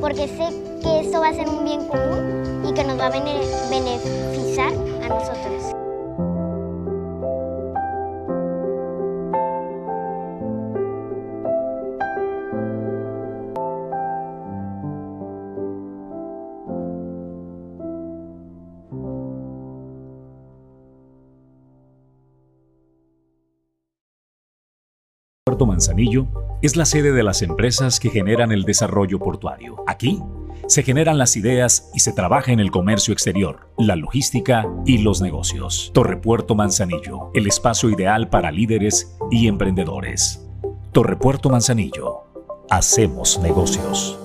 porque sé que esto va a ser un bien común y que nos va a beneficiar a nosotros. Manzanillo es la sede de las empresas que generan el desarrollo portuario. Aquí se generan las ideas y se trabaja en el comercio exterior, la logística y los negocios. Torrepuerto Manzanillo, el espacio ideal para líderes y emprendedores. Torrepuerto Manzanillo, hacemos negocios.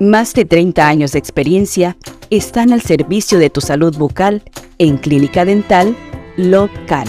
Más de 30 años de experiencia están al servicio de tu salud bucal en Clínica Dental Local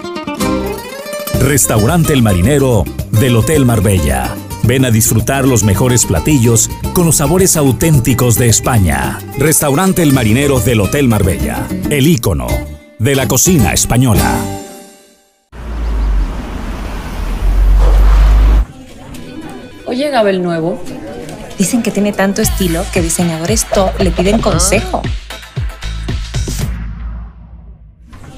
Restaurante El Marinero del Hotel Marbella. Ven a disfrutar los mejores platillos con los sabores auténticos de España. Restaurante El Marinero del Hotel Marbella. El ícono de la cocina española. Oye, Gabel Nuevo. Dicen que tiene tanto estilo que diseñadores top le piden consejo.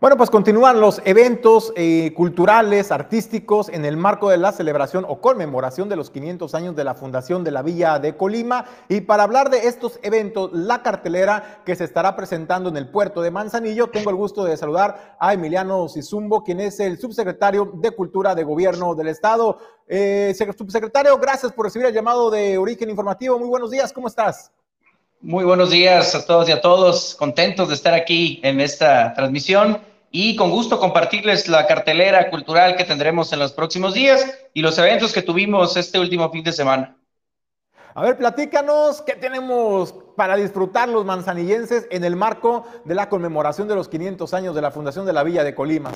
Bueno, pues continúan los eventos eh, culturales, artísticos, en el marco de la celebración o conmemoración de los 500 años de la fundación de la Villa de Colima. Y para hablar de estos eventos, la cartelera que se estará presentando en el puerto de Manzanillo, tengo el gusto de saludar a Emiliano Sizumbo, quien es el subsecretario de Cultura de Gobierno del Estado. Eh, subsecretario, gracias por recibir el llamado de Origen Informativo. Muy buenos días, ¿cómo estás? Muy buenos días a todos y a todos, contentos de estar aquí en esta transmisión y con gusto compartirles la cartelera cultural que tendremos en los próximos días y los eventos que tuvimos este último fin de semana. A ver, platícanos qué tenemos para disfrutar los manzanillenses en el marco de la conmemoración de los 500 años de la Fundación de la Villa de Colima.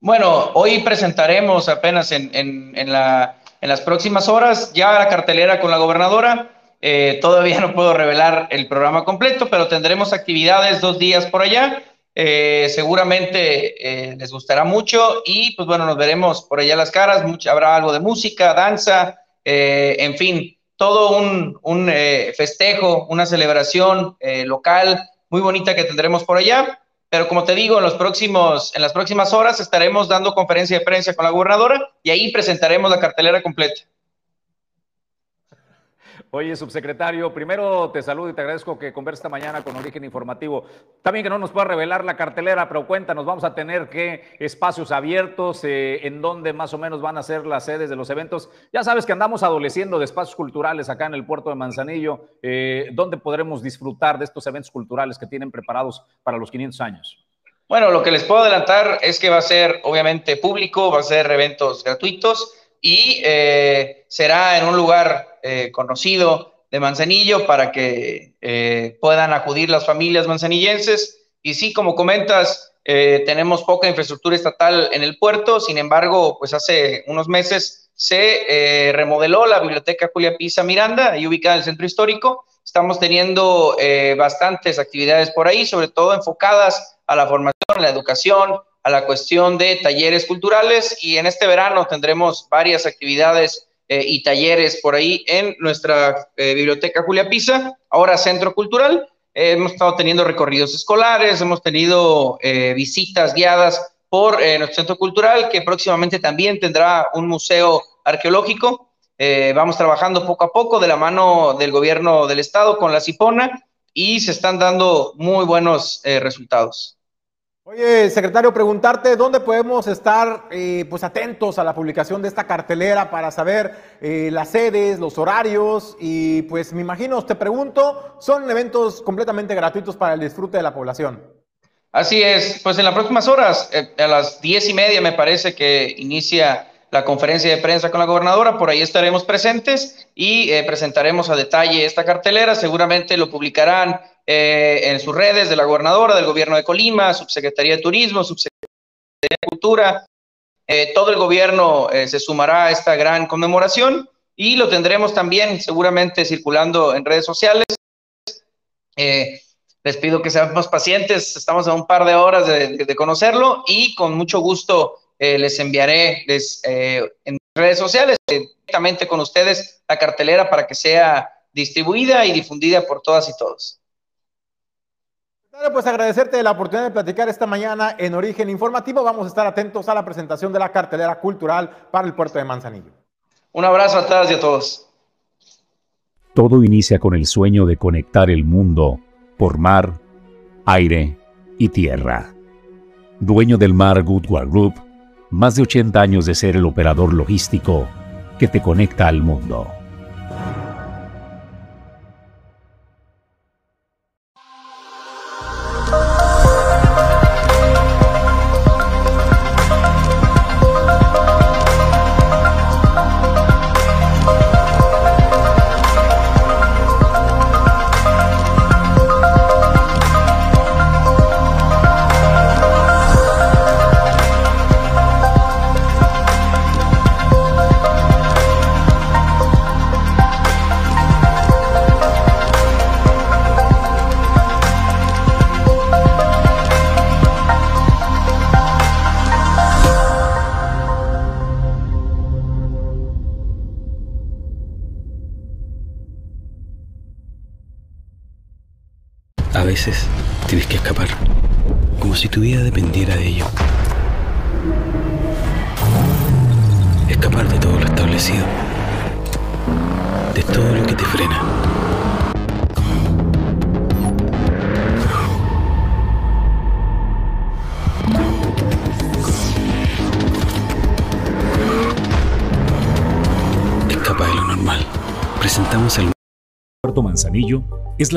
Bueno, hoy presentaremos apenas en, en, la, en las próximas horas ya la cartelera con la gobernadora. Eh, todavía no puedo revelar el programa completo, pero tendremos actividades dos días por allá. Eh, seguramente eh, les gustará mucho y pues bueno, nos veremos por allá las caras. habrá algo de música, danza, en fin, todo un, un festejo, una celebración local muy bonita que tendremos por allá. Pero como te digo, en, los próximos, en las próximas horas estaremos dando conferencia de prensa con la gobernadora y ahí presentaremos la cartelera completa. Oye, subsecretario, primero te saludo y te agradezco que converse esta mañana con Origen Informativo. También que no nos pueda revelar la cartelera, pero cuéntanos, vamos a tener qué espacios abiertos, eh, en dónde más o menos van a ser las sedes de los eventos. Ya sabes que andamos adoleciendo de espacios culturales acá en el puerto de Manzanillo. Eh, ¿Dónde podremos disfrutar de estos eventos culturales que tienen preparados para los 500 años? Bueno, lo que les puedo adelantar es que va a ser obviamente público, va a ser eventos gratuitos y eh, será en un lugar eh, conocido de Manzanillo para que eh, puedan acudir las familias manzanillenses. Y sí, como comentas, tenemos poca infraestructura estatal en el puerto, sin embargo, pues hace unos meses se remodeló la biblioteca Julia Pisa Miranda, ahí ubicada en el centro histórico. Estamos teniendo bastantes actividades por ahí, sobre todo enfocadas a la formación, a la educación, a la cuestión de talleres culturales y en este verano tendremos varias actividades eh, y talleres por ahí en nuestra eh, biblioteca Julia Pisa, ahora Centro Cultural. Eh, hemos estado teniendo recorridos escolares, hemos tenido visitas guiadas por nuestro Centro Cultural, que próximamente también tendrá un museo arqueológico. vamos trabajando poco a poco de la mano del gobierno del estado con la CIPONA y se están dando muy buenos resultados. Oye, secretario, preguntarte dónde podemos estar eh, pues atentos a la publicación de esta cartelera para saber eh, las sedes, los horarios y pues me imagino, te pregunto, son eventos completamente gratuitos para el disfrute de la población. Así es, pues en las próximas horas, eh, a las diez y media me parece que inicia la conferencia de prensa con la gobernadora, por ahí estaremos presentes y presentaremos a detalle esta cartelera, seguramente lo publicarán eh, en sus redes de la gobernadora, del gobierno de Colima, subsecretaría de Turismo, subsecretaría de Cultura. Eh, todo el gobierno eh, se sumará a esta gran conmemoración y lo tendremos también seguramente circulando en redes sociales. les pido que seamos pacientes, estamos a un par de horas de, conocerlo y con mucho gusto les enviaré les, en redes sociales directamente con ustedes la cartelera para que sea distribuida y difundida por todas y todos pues agradecerte la oportunidad de platicar esta mañana en Origen Informativo. Vamos a estar atentos a la presentación de la cartelera cultural para el puerto de Manzanillo. Un abrazo a todas y a todos. Todo inicia con el sueño de conectar el mundo por mar, aire y tierra. Dueño del mar Goodward Group, más de 80 años de ser el operador logístico que te conecta al mundo.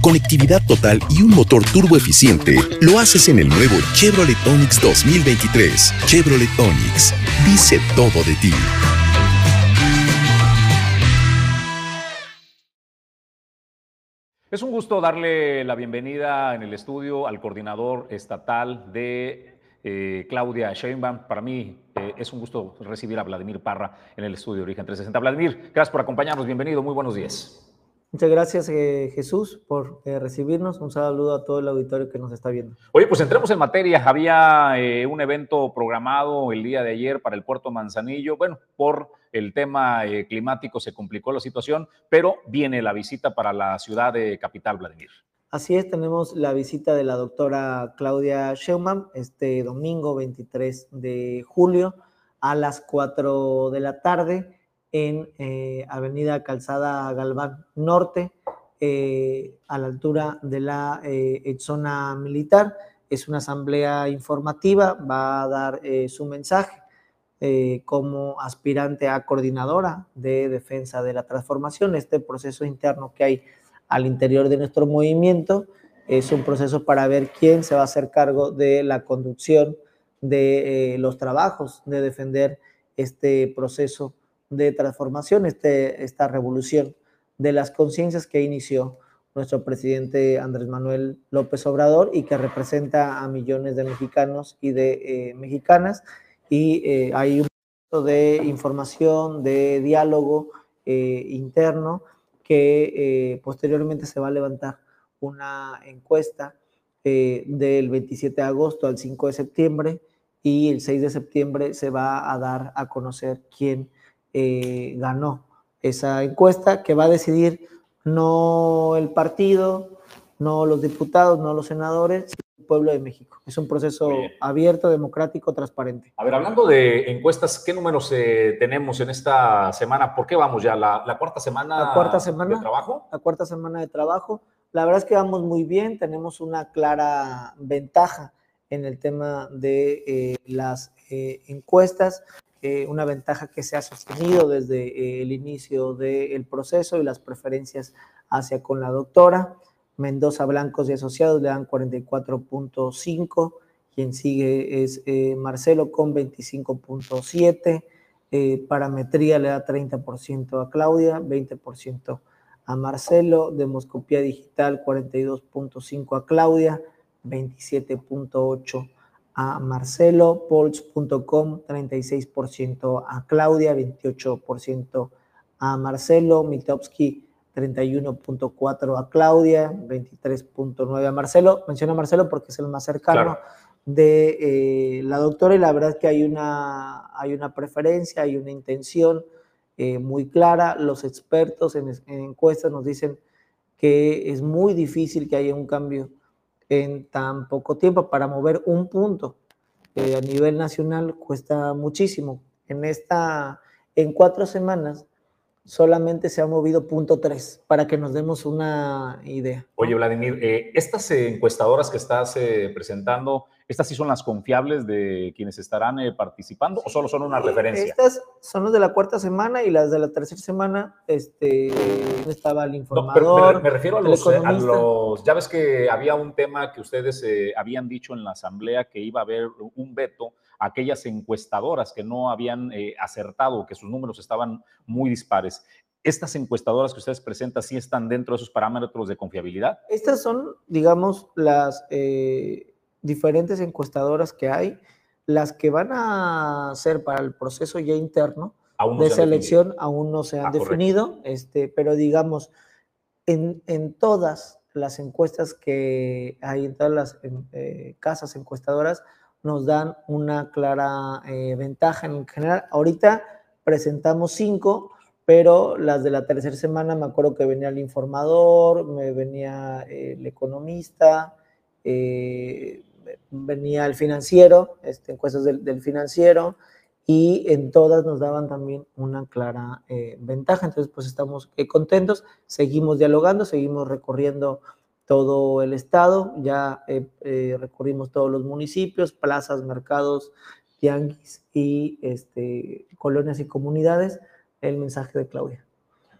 conectividad total y un motor turbo eficiente, lo haces en el nuevo Chevrolet Onix 2023. Chevrolet Onix. Dice todo de ti. Es un gusto darle la bienvenida en el estudio al coordinador estatal de eh, Claudia Sheinbaum. Para mí eh, es un gusto recibir a Vladimir Parra en el estudio de Origen 360. Vladimir, gracias por acompañarnos. Bienvenido. Muy buenos días. Muchas gracias, eh, Jesús, por eh, recibirnos. Un saludo a todo el auditorio que nos está viendo. Oye, pues entremos en materia. Había eh, un evento programado el día de ayer para el puerto Manzanillo. Bueno, por el tema climático se complicó la situación, pero viene la visita para la ciudad de Capital, Vladimir. Así es, tenemos la visita de la doctora Claudia Scheumann este domingo 23 de julio a las 4 de la tarde en eh, Avenida Calzada Galván Norte, eh, a la altura de la eh, zona militar. Es una asamblea informativa, va a dar eh, su mensaje eh, como aspirante a coordinadora de defensa de la transformación. Este proceso interno que hay al interior de nuestro movimiento es un proceso para ver quién se va a hacer cargo de la conducción de eh, los trabajos, de defender este proceso de transformación, este, esta revolución de las conciencias que inició nuestro presidente Andrés Manuel López Obrador y que representa a millones de mexicanos y de eh, mexicanas. Y eh, hay un proceso de información, de diálogo eh, interno que posteriormente se va a levantar una encuesta del 27 de agosto al 5 de septiembre y el 6 de septiembre se va a dar a conocer quién eh, ganó esa encuesta que va a decidir no el partido, no los diputados, no los senadores, sino el pueblo de México. Es un proceso abierto, democrático, transparente. A ver, hablando de encuestas, ¿qué números eh, tenemos en esta semana? ¿Por qué vamos ya? ¿La, la cuarta semana, La cuarta semana de trabajo? La cuarta semana de trabajo. La verdad es que vamos muy bien, tenemos una clara ventaja en el tema de eh, las eh, encuestas, eh, una ventaja que se ha sostenido desde eh, el inicio del proceso y las preferencias hacia con la doctora. Mendoza Blancos y Asociados le dan 44.5, quien sigue es eh, Marcelo con 25.7, eh, Parametría le da 30% a Claudia, 20% a Marcelo, Demoscopía Digital 42.5 a Claudia, 27.8 a Marcelo, Polls.com 36% a Claudia, 28% a Marcelo, Mitowski 31.4 a Claudia, 23.9 a Marcelo. Menciono a Marcelo porque es el más cercano Claro. de eh, la doctora y la verdad es que hay una, hay una preferencia, hay una intención eh, muy clara. Los expertos en, en encuestas nos dicen que es muy difícil que haya un cambio en tan poco tiempo para mover un punto eh, a nivel nacional cuesta muchísimo. En esta, en cuatro semanas solamente se ha movido punto tres, para que nos demos una idea. Oye, Vladimir, eh, estas encuestadoras que estás eh, presentando, ¿estas sí son las confiables de quienes estarán eh, participando o solo son una referencia? Estas son las de la cuarta semana y las de la tercera semana, este, estaba el informador. me, me refiero a los, eh, a los- ya ves que había un tema que ustedes eh, habían dicho en la asamblea que iba a haber un veto aquellas encuestadoras que no habían eh, acertado, que sus números estaban muy dispares. ¿Estas encuestadoras que ustedes presentan sí están dentro de esos parámetros de confiabilidad? Estas son, digamos, las eh, diferentes encuestadoras que hay, las que van a ser para el proceso ya interno Aún no de se selección, aún no se han Ah, correcto. definido, este, pero digamos, en, en todas las encuestas que hay, en todas las eh, casas encuestadoras, nos dan una clara eh, ventaja en general. Ahorita presentamos cinco, pero las de la tercera semana me acuerdo que venía el informador, me venía el economista, eh, venía el financiero, este, encuestas del, financiero, y en todas nos daban también una clara eh, ventaja. Entonces, pues estamos contentos, seguimos dialogando, seguimos recorriendo todo el estado, ya eh, eh, recorrimos todos los municipios, plazas, mercados, tianguis y este, colonias y comunidades. El mensaje de Claudia.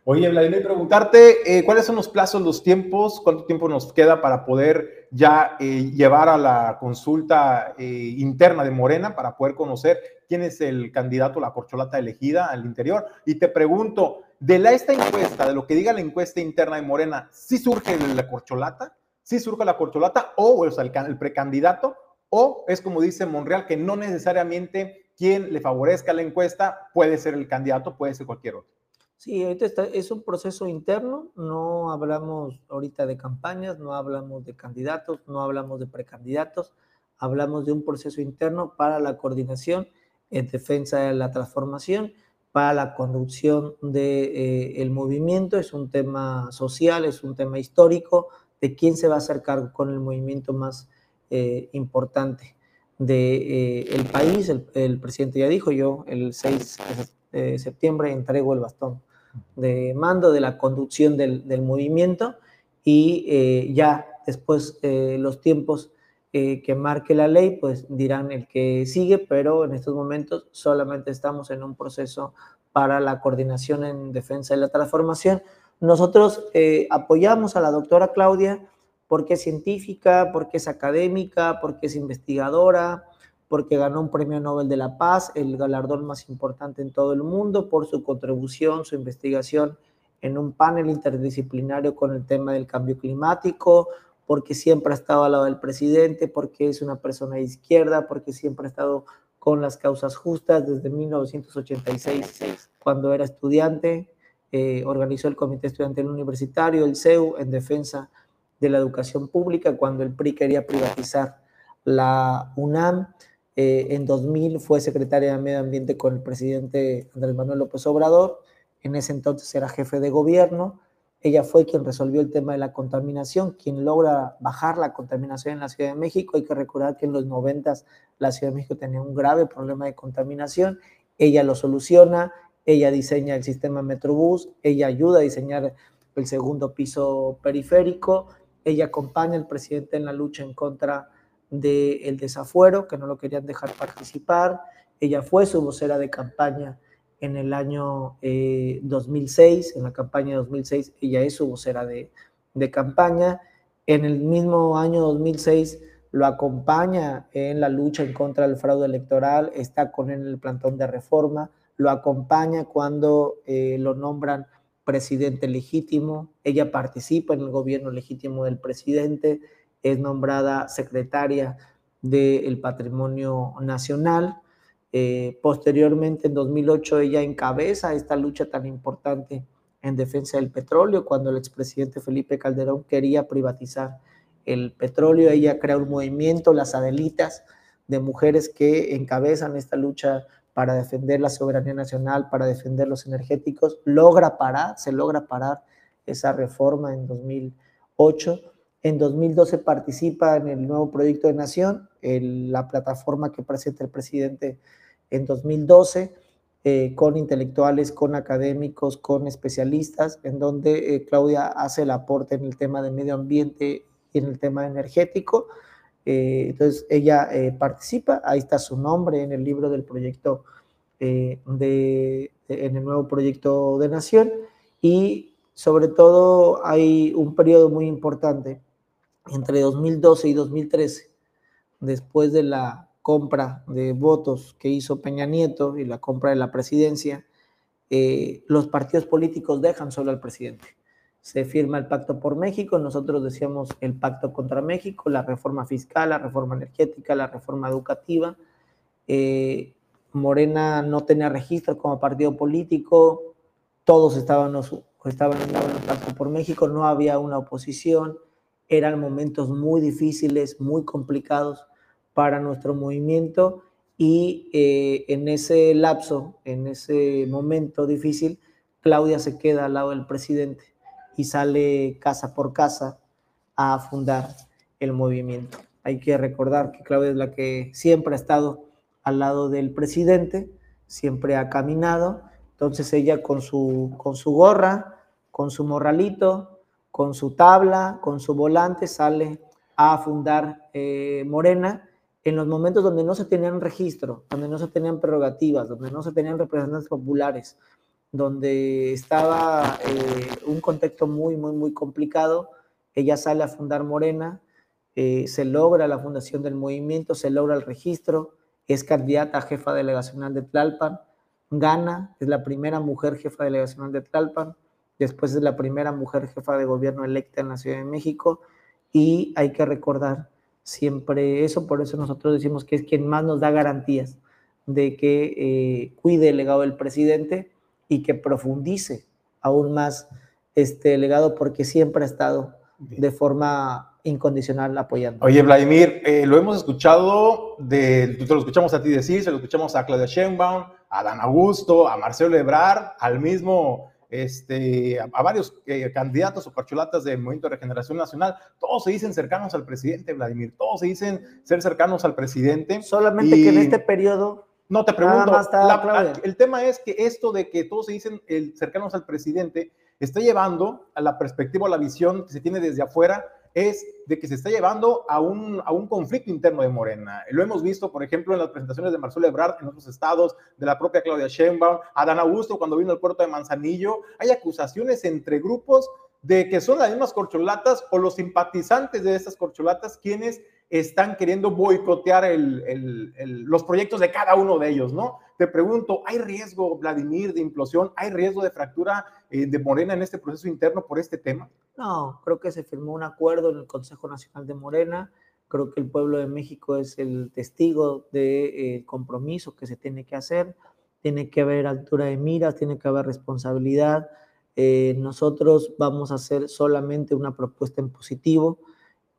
Oye, Vladimir, preguntarte eh, cuáles son los plazos, los tiempos, cuánto tiempo nos queda para poder ya llevar a la consulta interna de Morena para poder conocer quién es el candidato, la corcholata elegida al interior. Y te pregunto, de la, esta encuesta, de lo que diga la encuesta interna de Morena, ¿sí surge la corcholata? ¿Sí surge la corcholata o, o sea, el, el precandidato? ¿O es como dice Monreal, que no necesariamente quien le favorezca la encuesta puede ser el candidato, puede ser cualquier otro? Sí, ahorita está- es un proceso interno, no hablamos ahorita de campañas, no hablamos de candidatos, no hablamos de precandidatos, hablamos de un proceso interno para la coordinación en defensa de la transformación, para la conducción del de, eh, movimiento, es un tema social, es un tema histórico, de quién se va a hacer cargo con el movimiento más eh, importante del de, eh, país. El, el presidente ya dijo, yo el 6 de septiembre entrego el bastón de mando de la conducción del, del movimiento y eh, ya después eh, los tiempos eh, que marque la ley pues dirán el que sigue, pero en estos momentos solamente estamos en un proceso para la coordinación en defensa de la transformación. Nosotros eh, apoyamos a la doctora Claudia porque es científica, porque es académica, porque es investigadora, porque ganó un premio Nobel de la Paz, el galardón más importante en todo el mundo, por su contribución, su investigación en un panel interdisciplinario con el tema del cambio climático, porque siempre ha estado al lado del presidente, porque es una persona de izquierda, porque siempre ha estado con las causas justas desde 1986, cuando era estudiante, eh, organizó el Comité Estudiantil Universitario, el CEU, en defensa de la educación pública, cuando el PRI quería privatizar la UNAM. Eh, en 2000 fue secretaria de Medio Ambiente con el presidente Andrés Manuel López Obrador. En ese entonces era jefe de gobierno. Ella fue quien resolvió el tema de la contaminación, quien logra bajar la contaminación en la Ciudad de México. Hay que recordar que en los 90 la Ciudad de México tenía un grave problema de contaminación. Ella lo soluciona, ella diseña el sistema Metrobús, ella ayuda a diseñar el segundo piso periférico, ella acompaña al presidente en la lucha en contra del desafuero, que no lo querían dejar participar. Ella fue su vocera de campaña en el año eh, 2006, en la campaña de 2006, ella es su vocera de, de, campaña. En el mismo año 2006 lo acompaña en la lucha en contra del fraude electoral, está con él en el plantón de reforma, lo acompaña cuando eh, lo nombran presidente legítimo, ella participa en el gobierno legítimo del presidente, es nombrada secretaria del Patrimonio Nacional. Eh, posteriormente, en 2008, ella encabeza esta lucha tan importante en defensa del petróleo, cuando el expresidente Felipe Calderón quería privatizar el petróleo. Ella crea un movimiento, las Adelitas, de mujeres que encabezan esta lucha para defender la soberanía nacional, para defender los energéticos. Logra parar, se logra parar esa reforma en 2008 En 2012 participa en el nuevo proyecto de nación, la plataforma que presenta el presidente en 2012, eh, con intelectuales, con académicos, con especialistas, en donde eh, Claudia hace el aporte en el tema de medio ambiente y en el tema energético. Eh, entonces ella participa, ahí está su nombre en el libro del proyecto, de, en el nuevo proyecto de nación y sobre todo hay un periodo muy importante entre 2012 y 2013, después de la compra de votos que hizo Peña Nieto y la compra de la presidencia, eh, los partidos políticos dejan solo al presidente. Se firma el pacto por México, nosotros decíamos el pacto contra México, la reforma fiscal, la reforma energética, la reforma educativa. Eh, Morena no tenía registro como partido político, todos estaban, estaban en el pacto por México, no había una oposición eran momentos muy difíciles, muy complicados para nuestro movimiento y eh, en ese lapso, en ese momento difícil, Claudia se queda al lado del presidente y sale casa por casa a fundar el movimiento. Hay que recordar que Claudia es la que siempre ha estado al lado del presidente, siempre ha caminado, entonces ella con su, con su gorra, con su morralito, con su tabla, con su volante, sale a fundar eh, Morena en los momentos donde no se tenían registro, donde no se tenían prerrogativas, donde no se tenían representantes populares, donde estaba eh, un contexto muy, muy, muy complicado. Ella sale a fundar Morena, eh, se logra la fundación del movimiento, se logra el registro, es candidata a jefa delegacional de Tlalpan, gana, es la primera mujer jefa delegacional de Tlalpan, Después es la primera mujer jefa de gobierno electa en la Ciudad de México y hay que recordar siempre eso, por eso nosotros decimos que es quien más nos da garantías de que eh, cuide el legado del presidente y que profundice aún más este legado porque siempre ha estado de forma incondicional apoyando. Oye, Vladimir, eh, lo hemos escuchado, de, te lo escuchamos a ti decir, se lo escuchamos a Claudia Sheinbaum, a Dan Augusto, a Marcelo Ebrard, al mismo este, a, varios eh, candidatos o corcholatas del Movimiento de Regeneración Nacional, todos se dicen cercanos al presidente, Vladimir, todos se dicen ser cercanos al presidente. Solamente que en este periodo... No, te pregunto, el tema es que esto de que todos se dicen el, cercanos al presidente está llevando a la perspectiva, a la visión que se tiene desde afuera es de que se está llevando a un, a un conflicto interno de Morena. Lo hemos visto, por ejemplo, en las presentaciones de Marcelo Ebrard en otros estados, de la propia Claudia Sheinbaum, Dan Augusto cuando vino al puerto de Manzanillo. Hay acusaciones entre grupos de que son las mismas corcholatas o los simpatizantes de estas corcholatas quienes están queriendo boicotear los proyectos de cada uno de ellos, ¿no? Te pregunto, ¿hay riesgo, Vladimir, de implosión? ¿Hay riesgo de fractura eh, de Morena en este proceso interno por este tema? No, creo que se firmó un acuerdo en el Consejo Nacional de Morena. Creo que el pueblo de México es el testigo del eh, compromiso que se tiene que hacer. Tiene que haber altura de miras, tiene que haber responsabilidad. Eh, nosotros vamos a hacer solamente una propuesta en positivo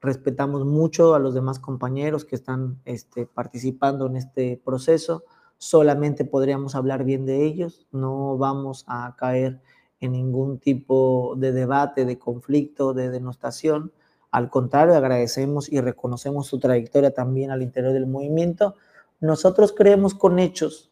respetamos mucho a los demás compañeros que están este, participando en este proceso, solamente podríamos hablar bien de ellos, no vamos a caer en ningún tipo de debate, de conflicto, de denostación. Al contrario, agradecemos y reconocemos su trayectoria también al interior del movimiento. Nosotros creemos con hechos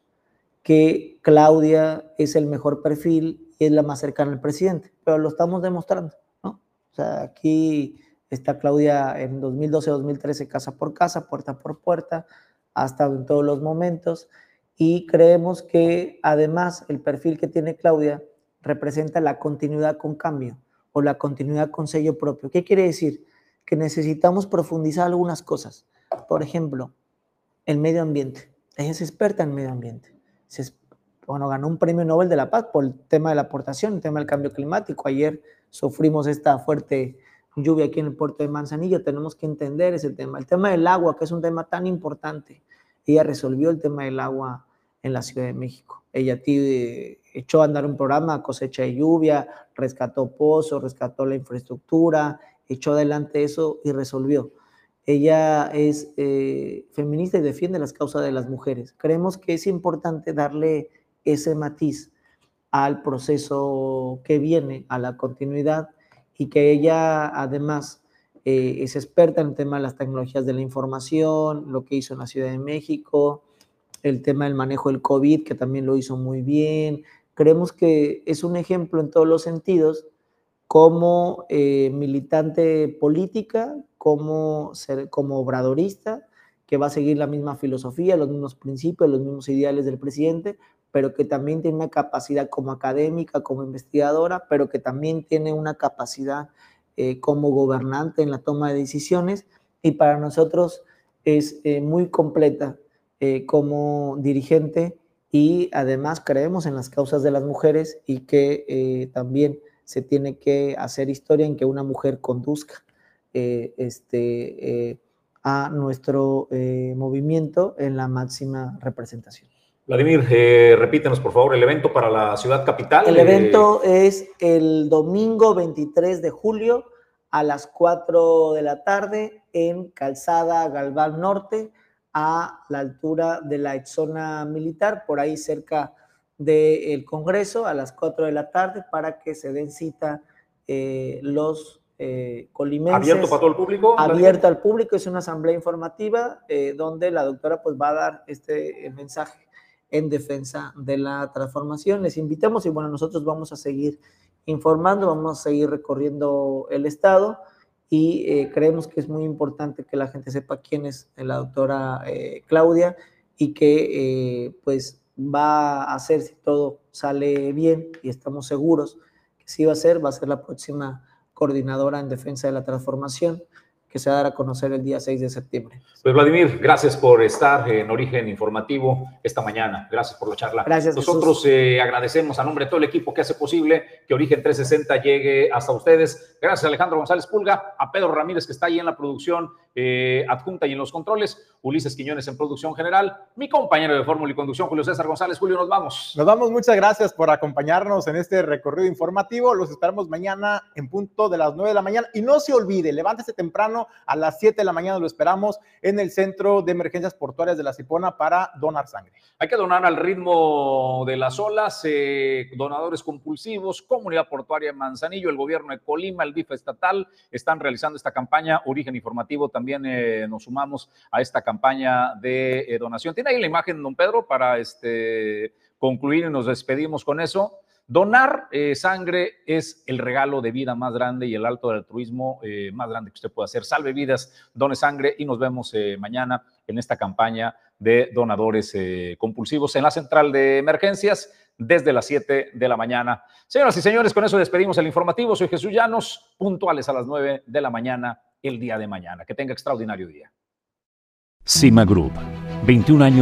que Claudia es el mejor perfil y es la más cercana al presidente, pero lo estamos demostrando, ¿no? O sea, aquí Está Claudia en 2012-2013 casa por casa, puerta por puerta, ha estado en todos los momentos y creemos que además el perfil que tiene Claudia representa la continuidad con cambio o la continuidad con sello propio. ¿Qué quiere decir? Que necesitamos profundizar algunas cosas. Por ejemplo, el medio ambiente. Ella es experta en medio ambiente. bueno, ganó un premio Nobel de la Paz por el tema de la aportación, el tema del cambio climático. Ayer sufrimos esta fuerte lluvia aquí en el puerto de Manzanillo, tenemos que entender ese tema. El tema del agua, que es un tema tan importante, ella resolvió el tema del agua en la Ciudad de México. Ella echó a andar un programa, cosecha de lluvia, rescató pozos, rescató la infraestructura, echó adelante eso y resolvió. Ella es eh, feminista y defiende las causas de las mujeres. Creemos que es importante darle ese matiz al proceso que viene, a la continuidad y que ella además eh, es experta en el tema de las tecnologías de la información, lo que hizo en la Ciudad de México, el tema del manejo del COVID, que también lo hizo muy bien. Creemos que es un ejemplo en todos los sentidos como eh, militante política, como, como obradorista, que va a seguir la misma filosofía, los mismos principios, los mismos ideales del presidente, pero que también tiene una capacidad como académica, como investigadora, pero que también tiene una capacidad eh, como gobernante en la toma de decisiones y para nosotros es eh, muy completa eh, como dirigente y además creemos en las causas de las mujeres y que también se tiene que hacer historia en que una mujer conduzca este, a nuestro movimiento en la máxima representación. Vladimir, eh, repítenos por favor el evento para la ciudad capital. El Eh, evento es el domingo 23 de julio a las 4 de la tarde en Calzada Galván Norte, a la altura de la zona militar, por ahí cerca del Congreso, a las 4 de la tarde, para que se den cita eh, los eh, colimenses. ¿Abierto para todo el público? Abierto al público, es una asamblea informativa donde la doctora pues va a dar este mensaje en defensa de la transformación. Les invitamos y bueno, nosotros vamos a seguir informando, vamos a seguir recorriendo el estado y eh, creemos que es muy importante que la gente sepa quién es la doctora eh, Claudia y que eh, pues va a hacer si todo sale bien y estamos seguros que sí va a ser, va a ser la próxima coordinadora en defensa de la transformación que se va a dar a conocer el día 6 de septiembre. Pues Vladimir, gracias por estar en Origen Informativo esta mañana. Gracias por la charla. Gracias, Nosotros eh, agradecemos a nombre de todo el equipo que hace posible que Origen 360 llegue hasta ustedes. Gracias a Alejandro González Pulga, a Pedro Ramírez que está ahí en la producción eh, adjunta y en los controles, Ulises Quiñones en producción general, mi compañero de fórmula y conducción, Julio César González. Julio, nos vamos. Nos vamos, muchas gracias por acompañarnos en este recorrido informativo. Los esperamos mañana en punto de las 9 de la mañana. Y no se olvide, levántese temprano a las 7 de la mañana, lo esperamos en el Centro de Emergencias Portuarias de la Cipona para donar sangre. Hay que donar al ritmo de las olas, eh, donadores compulsivos, Comunidad Portuaria de Manzanillo, el gobierno de Colima, el DIF estatal, están realizando esta campaña. Origen Informativo también eh, nos sumamos a esta campaña de eh, donación. ¿Tiene ahí la imagen, don Pedro, para este, concluir y nos despedimos con eso? Donar eh, sangre es el regalo de vida más grande y el alto del altruismo más grande que usted puede hacer. Salve vidas, done sangre y nos vemos mañana en esta campaña de donadores compulsivos en la central de emergencias desde las 7 de la mañana. Señoras y señores, con eso despedimos el informativo. Soy Jesús Llanos, puntuales a las 9 de la mañana el día de mañana. Que tenga extraordinario día. Cima Group, 21 años